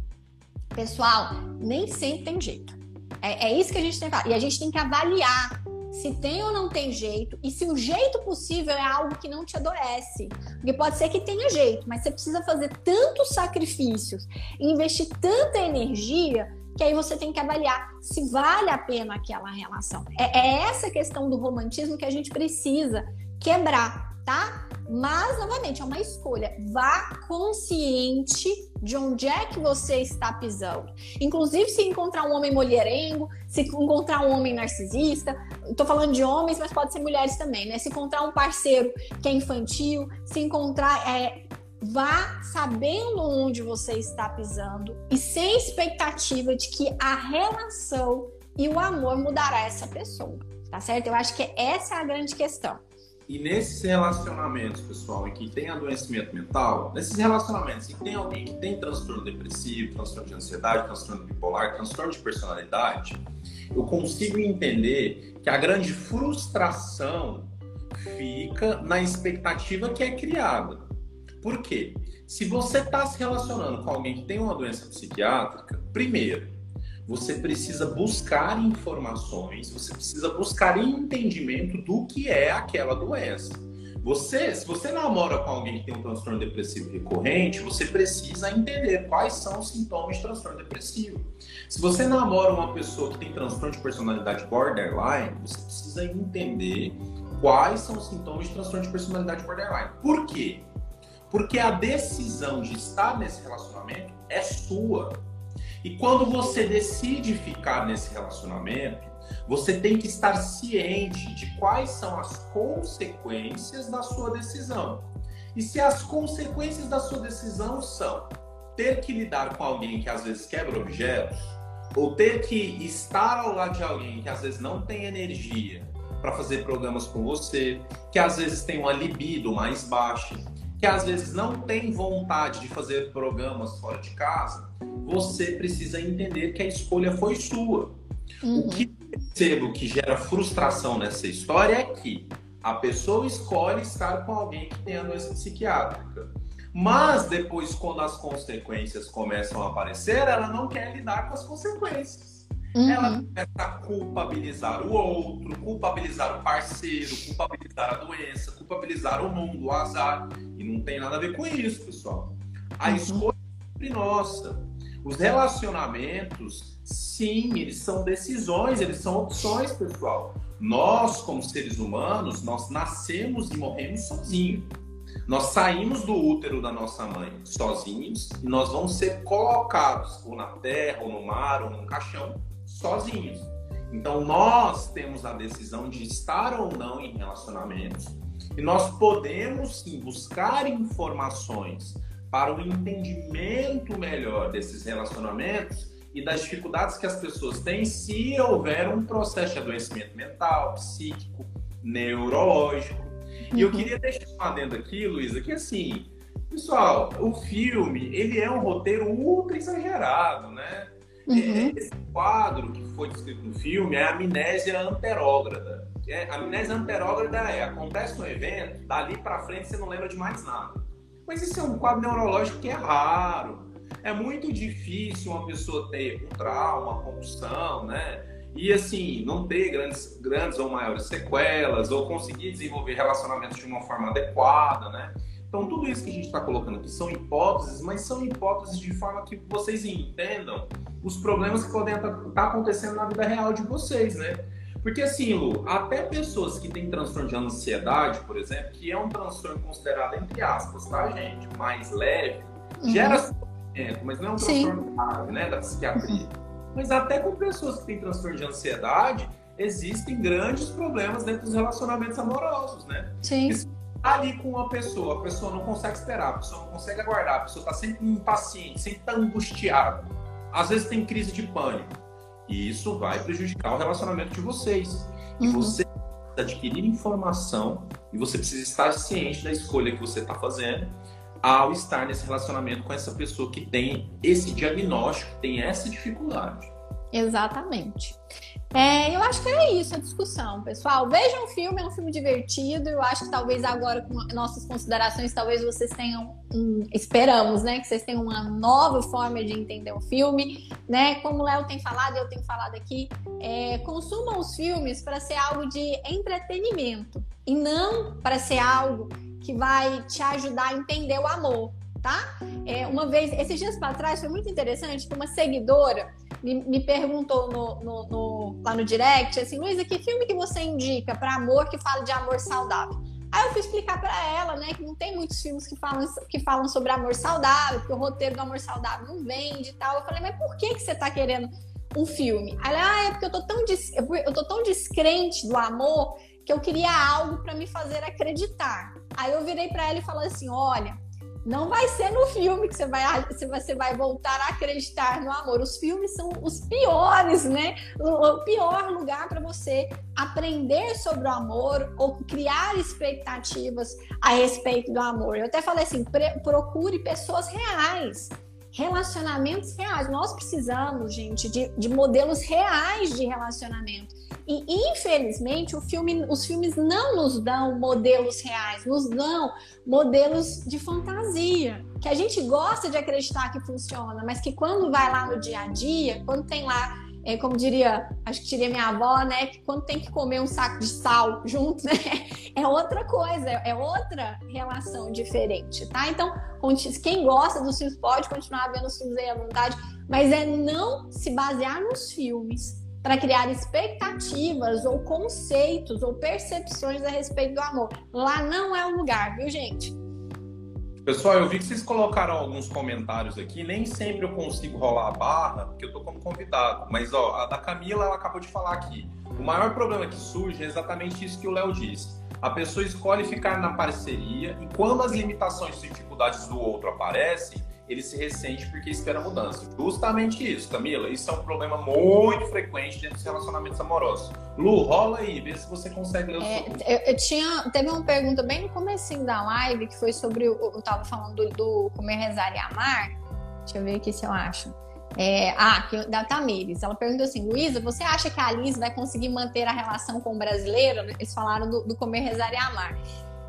Pessoal, nem sempre tem jeito. É, é isso que a gente tem que falar. E a gente tem que avaliar se tem ou não tem jeito e se o jeito possível é algo que não te adoece. Porque pode ser que tenha jeito, mas você precisa fazer tantos sacrifícios investir tanta energia que aí você tem que avaliar se vale a pena aquela relação. É, é essa questão do romantismo que a gente precisa quebrar, tá? Mas, novamente, é uma escolha. Vá consciente de onde é que você está pisando. Inclusive, se encontrar um homem mulherengo, se encontrar um homem narcisista, estou falando de homens, mas pode ser mulheres também, né? Se encontrar um parceiro que é infantil, se encontrar. É, vá sabendo onde você está pisando e sem expectativa de que a relação e o amor mudará essa pessoa, tá certo? Eu acho que essa é a grande questão. E nesses relacionamentos, pessoal, em que tem adoecimento mental, nesses relacionamentos em que tem alguém que tem transtorno depressivo, transtorno de ansiedade, transtorno bipolar, transtorno de personalidade, eu consigo entender que a grande frustração fica na expectativa que é criada. Por quê? Se você está se relacionando com alguém que tem uma doença psiquiátrica, primeiro, você precisa buscar informações, você precisa buscar entendimento do que é aquela doença. Você, se você namora com alguém que tem um transtorno depressivo recorrente, você precisa entender quais são os sintomas de transtorno depressivo. Se você namora uma pessoa que tem transtorno de personalidade borderline, você precisa entender quais são os sintomas de transtorno de personalidade borderline. Por quê? Porque a decisão de estar nesse relacionamento é sua. E quando você decide ficar nesse relacionamento, você tem que estar ciente de quais são as consequências da sua decisão. E se as consequências da sua decisão são ter que lidar com alguém que às vezes quebra objetos, ou ter que estar ao lado de alguém que às vezes não tem energia para fazer programas com você, que às vezes tem uma libido mais baixa, que às vezes não tem vontade de fazer programas fora de casa, você precisa entender que a escolha foi sua. Uhum. O que percebo que gera frustração nessa história é que a pessoa escolhe estar com alguém que tem a doença psiquiátrica. Mas depois, quando as consequências começam a aparecer, ela não quer lidar com as consequências. Uhum. Ela começa a culpabilizar o outro, culpabilizar o parceiro, culpabilizar a doença, culpabilizar o mundo, o azar. E não tem nada a ver com isso, pessoal. A uhum. escolha é sempre nossa. Os relacionamentos, sim, eles são decisões, eles são opções, pessoal. Nós, como seres humanos, nós nascemos e morremos sozinhos. Nós saímos do útero da nossa mãe sozinhos e nós vamos ser colocados ou na terra, ou no mar, ou num caixão sozinhos. Então nós temos a decisão de estar ou não em relacionamentos e nós podemos sim buscar informações para o entendimento melhor desses relacionamentos e das dificuldades que as pessoas têm se houver um processo de adoecimento mental, psíquico, neurológico. Uhum. E eu uhum. queria deixar um adendo aqui, Luísa, que assim, pessoal, o filme, ele é um roteiro ultra exagerado, né? Uhum. Esse quadro que foi descrito no filme é a amnésia anterógrada. É, a amnésia anterógrada é, acontece no evento, dali para frente você não lembra de mais nada. Mas isso é um quadro neurológico que é raro. É muito difícil uma pessoa ter um trauma, uma compulsão, né? E assim, não ter grandes, grandes ou maiores sequelas, ou conseguir desenvolver relacionamentos de uma forma adequada, né? Então, tudo isso que a gente está colocando aqui são hipóteses, mas são hipóteses de forma que vocês entendam os problemas que podem estar tá acontecendo na vida real de vocês, né? Porque assim, Lu, até pessoas que têm transtorno de ansiedade, por exemplo, que é um transtorno considerado, entre aspas, tá, gente, mais leve, uhum. gera sofrimento, mas não é um transtorno grave, né, da psiquiatria. Mas até com pessoas que têm transtorno de ansiedade, existem grandes problemas dentro dos relacionamentos amorosos, né? Sim ali com uma pessoa, a pessoa não consegue esperar, a pessoa não consegue aguardar, a pessoa está sempre impaciente, sempre está angustiada. Às vezes tem crise de pânico. E isso vai prejudicar o relacionamento de vocês. E uhum. você precisa adquirir informação e você precisa estar ciente da escolha que você está fazendo ao estar nesse relacionamento com essa pessoa que tem esse diagnóstico, tem essa dificuldade. Exatamente. É, eu acho que é isso a discussão, pessoal. Vejam o filme, é um filme divertido. Eu acho que talvez agora, com nossas considerações, talvez vocês tenham, um, esperamos, né, que vocês tenham uma nova forma de entender o filme, né? Como o Léo tem falado, eu tenho falado aqui, é, consumam os filmes para ser algo de entretenimento e não para ser algo que vai te ajudar a entender o amor, tá? É, uma vez, esses dias para trás, foi muito interessante que uma seguidora me, me perguntou no, no, no, lá no direct, assim, Luísa, que filme que você indica para amor que fala de amor saudável? Aí eu fui explicar para ela, né, que não tem muitos filmes que falam, que falam sobre amor saudável, porque o roteiro do amor saudável não vende e tal. Eu falei, mas por que, que você tá querendo um filme? Aí ela, ah, é porque eu tô tão, eu tô tão descrente do amor que eu queria algo para me fazer acreditar. Aí eu virei para ela e falei assim: olha, não vai ser no filme que você vai, você vai voltar a acreditar no amor. Os filmes são os piores, né? O pior lugar para você aprender sobre o amor ou criar expectativas a respeito do amor. Eu até falei assim: procure pessoas reais relacionamentos reais. Nós precisamos, gente, de, de modelos reais de relacionamento. E infelizmente filme, os filmes não nos dão modelos reais, nos dão modelos de fantasia, que a gente gosta de acreditar que funciona, mas que quando vai lá no dia a dia, quando tem lá é, como diria, acho que diria minha avó, né? Que quando tem que comer um saco de sal junto, *laughs* né? É outra coisa, é outra relação diferente, tá? Então, quem gosta dos filmes pode continuar vendo os filmes aí à vontade, mas é não se basear nos filmes para criar expectativas ou conceitos ou percepções a respeito do amor. Lá não é o lugar, viu, gente? Pessoal, eu vi que vocês colocaram alguns comentários aqui, nem sempre eu consigo rolar a barra, porque eu tô como convidado. Mas ó, a da Camila ela acabou de falar aqui. O maior problema que surge é exatamente isso que o Léo disse. A pessoa escolhe ficar na parceria e quando as limitações e dificuldades do outro aparecem, ele se ressente porque espera mudança. Justamente isso, Camila. Isso é um problema muito frequente dentro dos relacionamentos amorosos. Lu, rola aí, vê se você consegue ler o é, eu, eu, tinha, teve uma pergunta bem no comecinho da live que foi sobre, eu tava falando do, do comer, rezar e amar. Deixa eu ver aqui se eu acho. É, ah, da Tamires. Ela perguntou assim: Luísa, você acha que a Alice vai conseguir manter a relação com o brasileiro? Eles falaram do, do comer, rezar e amar.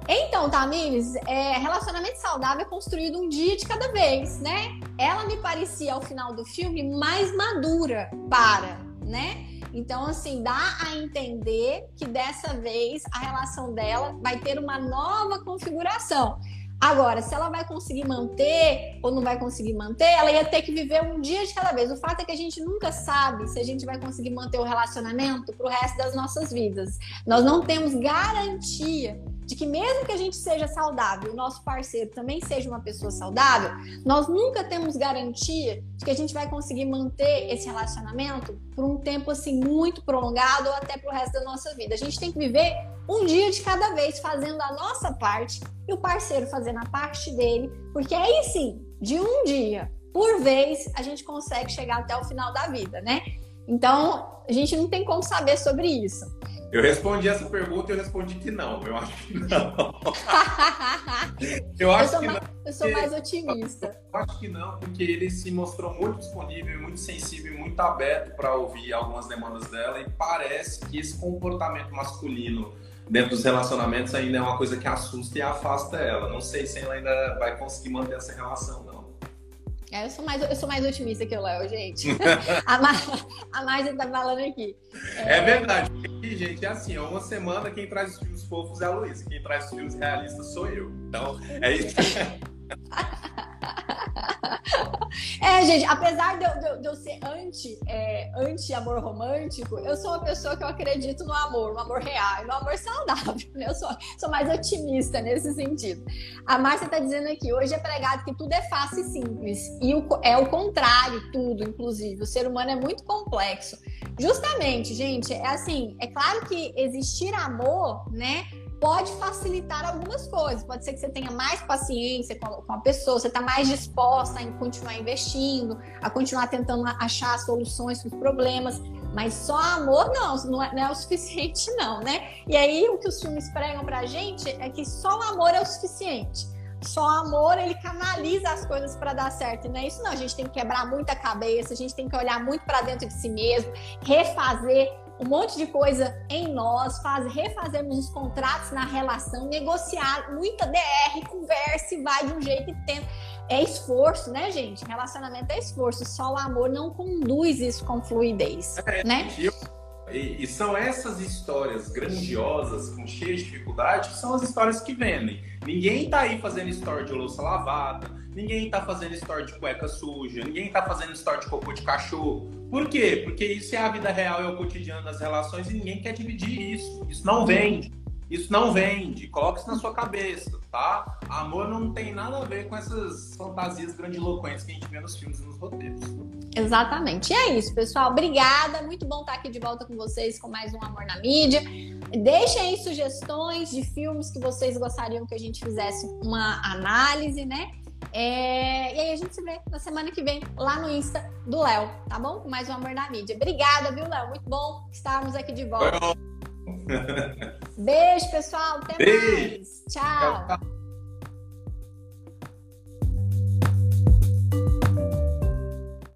Então, Tamires, é, relacionamento saudável é construído um dia de cada vez, né? Ela me parecia, ao final do filme, mais madura para, né? Então, assim, dá a entender que dessa vez a relação dela vai ter uma nova configuração. Agora, se ela vai conseguir manter ou não vai conseguir manter, ela ia ter que viver um dia de cada vez. O fato é que a gente nunca sabe se a gente vai conseguir manter o relacionamento para o resto das nossas vidas. Nós não temos garantia de que mesmo que a gente seja saudável, o nosso parceiro também seja uma pessoa saudável, nós nunca temos garantia de que a gente vai conseguir manter esse relacionamento por um tempo assim muito prolongado ou até para o resto da nossa vida. A gente tem que viver um dia de cada vez, fazendo a nossa parte e o parceiro fazendo a parte dele, porque aí sim, de um dia por vez, a gente consegue chegar até o final da vida, né? Então, a gente não tem como saber sobre isso. Eu respondi essa pergunta e eu respondi que não. Eu acho que não. *laughs* eu acho eu que mais, não. Eu sou mais otimista. Eu acho que não, porque ele se mostrou muito disponível, muito sensível, muito aberto para ouvir algumas demandas dela e parece que esse comportamento masculino dentro dos relacionamentos ainda é uma coisa que assusta e afasta ela. Não sei se ela ainda vai conseguir manter essa relação, não. É, eu sou mais, eu sou mais otimista que o Léo, gente. *laughs* *laughs* a, Mar, a Marcia tá falando aqui. É, é verdade. E, gente, é assim, uma semana quem traz os filmes fofos é a Luísa, quem traz os filmes realistas sou eu. Então, é isso. *laughs* *laughs* É, gente, apesar de eu, de, eu ser anti, é, anti-amor romântico, eu sou uma pessoa que eu acredito no amor, no amor real, no amor saudável. Né? Eu sou, sou mais otimista nesse sentido. A Márcia está dizendo aqui, hoje é pregado que tudo é fácil e simples. E o, é o contrário, tudo, inclusive. O ser humano é muito complexo. Justamente, gente, é assim, é claro que existir amor, né? Pode facilitar algumas coisas. Pode ser que você tenha mais paciência com a pessoa, você está mais disposta a continuar investindo, a continuar tentando achar soluções para os problemas. Mas só amor não, não é, não é, o *laughs* suficiente, não, né? E aí o que os filmes pregam pra gente é que só o amor é o suficiente. Só o amor ele canaliza as coisas para dar certo. Não é isso, não. A gente tem que quebrar muita cabeça, a gente tem que olhar muito para dentro de si mesmo, refazer um monte de coisa em nós, faz, refazemos os contratos na relação, negociar, muita DR, conversa e vai de um jeito e tenta. É esforço, né, gente? Relacionamento é esforço, só o amor não conduz isso com fluidez, é, né? E, e, são essas histórias grandiosas, com cheias de dificuldade, que são as histórias que vendem. Ninguém tá aí fazendo história de louça lavada, ninguém tá fazendo história de cueca suja, ninguém tá fazendo história de cocô de cachorro. Por quê? Porque isso é a vida real, é o cotidiano das relações e ninguém quer dividir isso. Isso não vende. Isso não vende. Coloque isso na sua cabeça, tá? Amor não tem nada a ver com essas fantasias grandiloquentes que a gente vê nos filmes e nos roteiros. Exatamente. E é isso, pessoal. Obrigada. Muito bom estar aqui de volta com vocês com mais um Amor na Mídia. Deixem aí sugestões de filmes que vocês gostariam que a gente fizesse uma análise, né? É... E aí a gente se vê na semana que vem lá no Insta do Léo, tá bom? Com mais um Amor na Mídia. Obrigada, viu, Léo? Muito bom estarmos aqui de volta. Beijo, pessoal. Até Beijo. mais. tchau. tchau.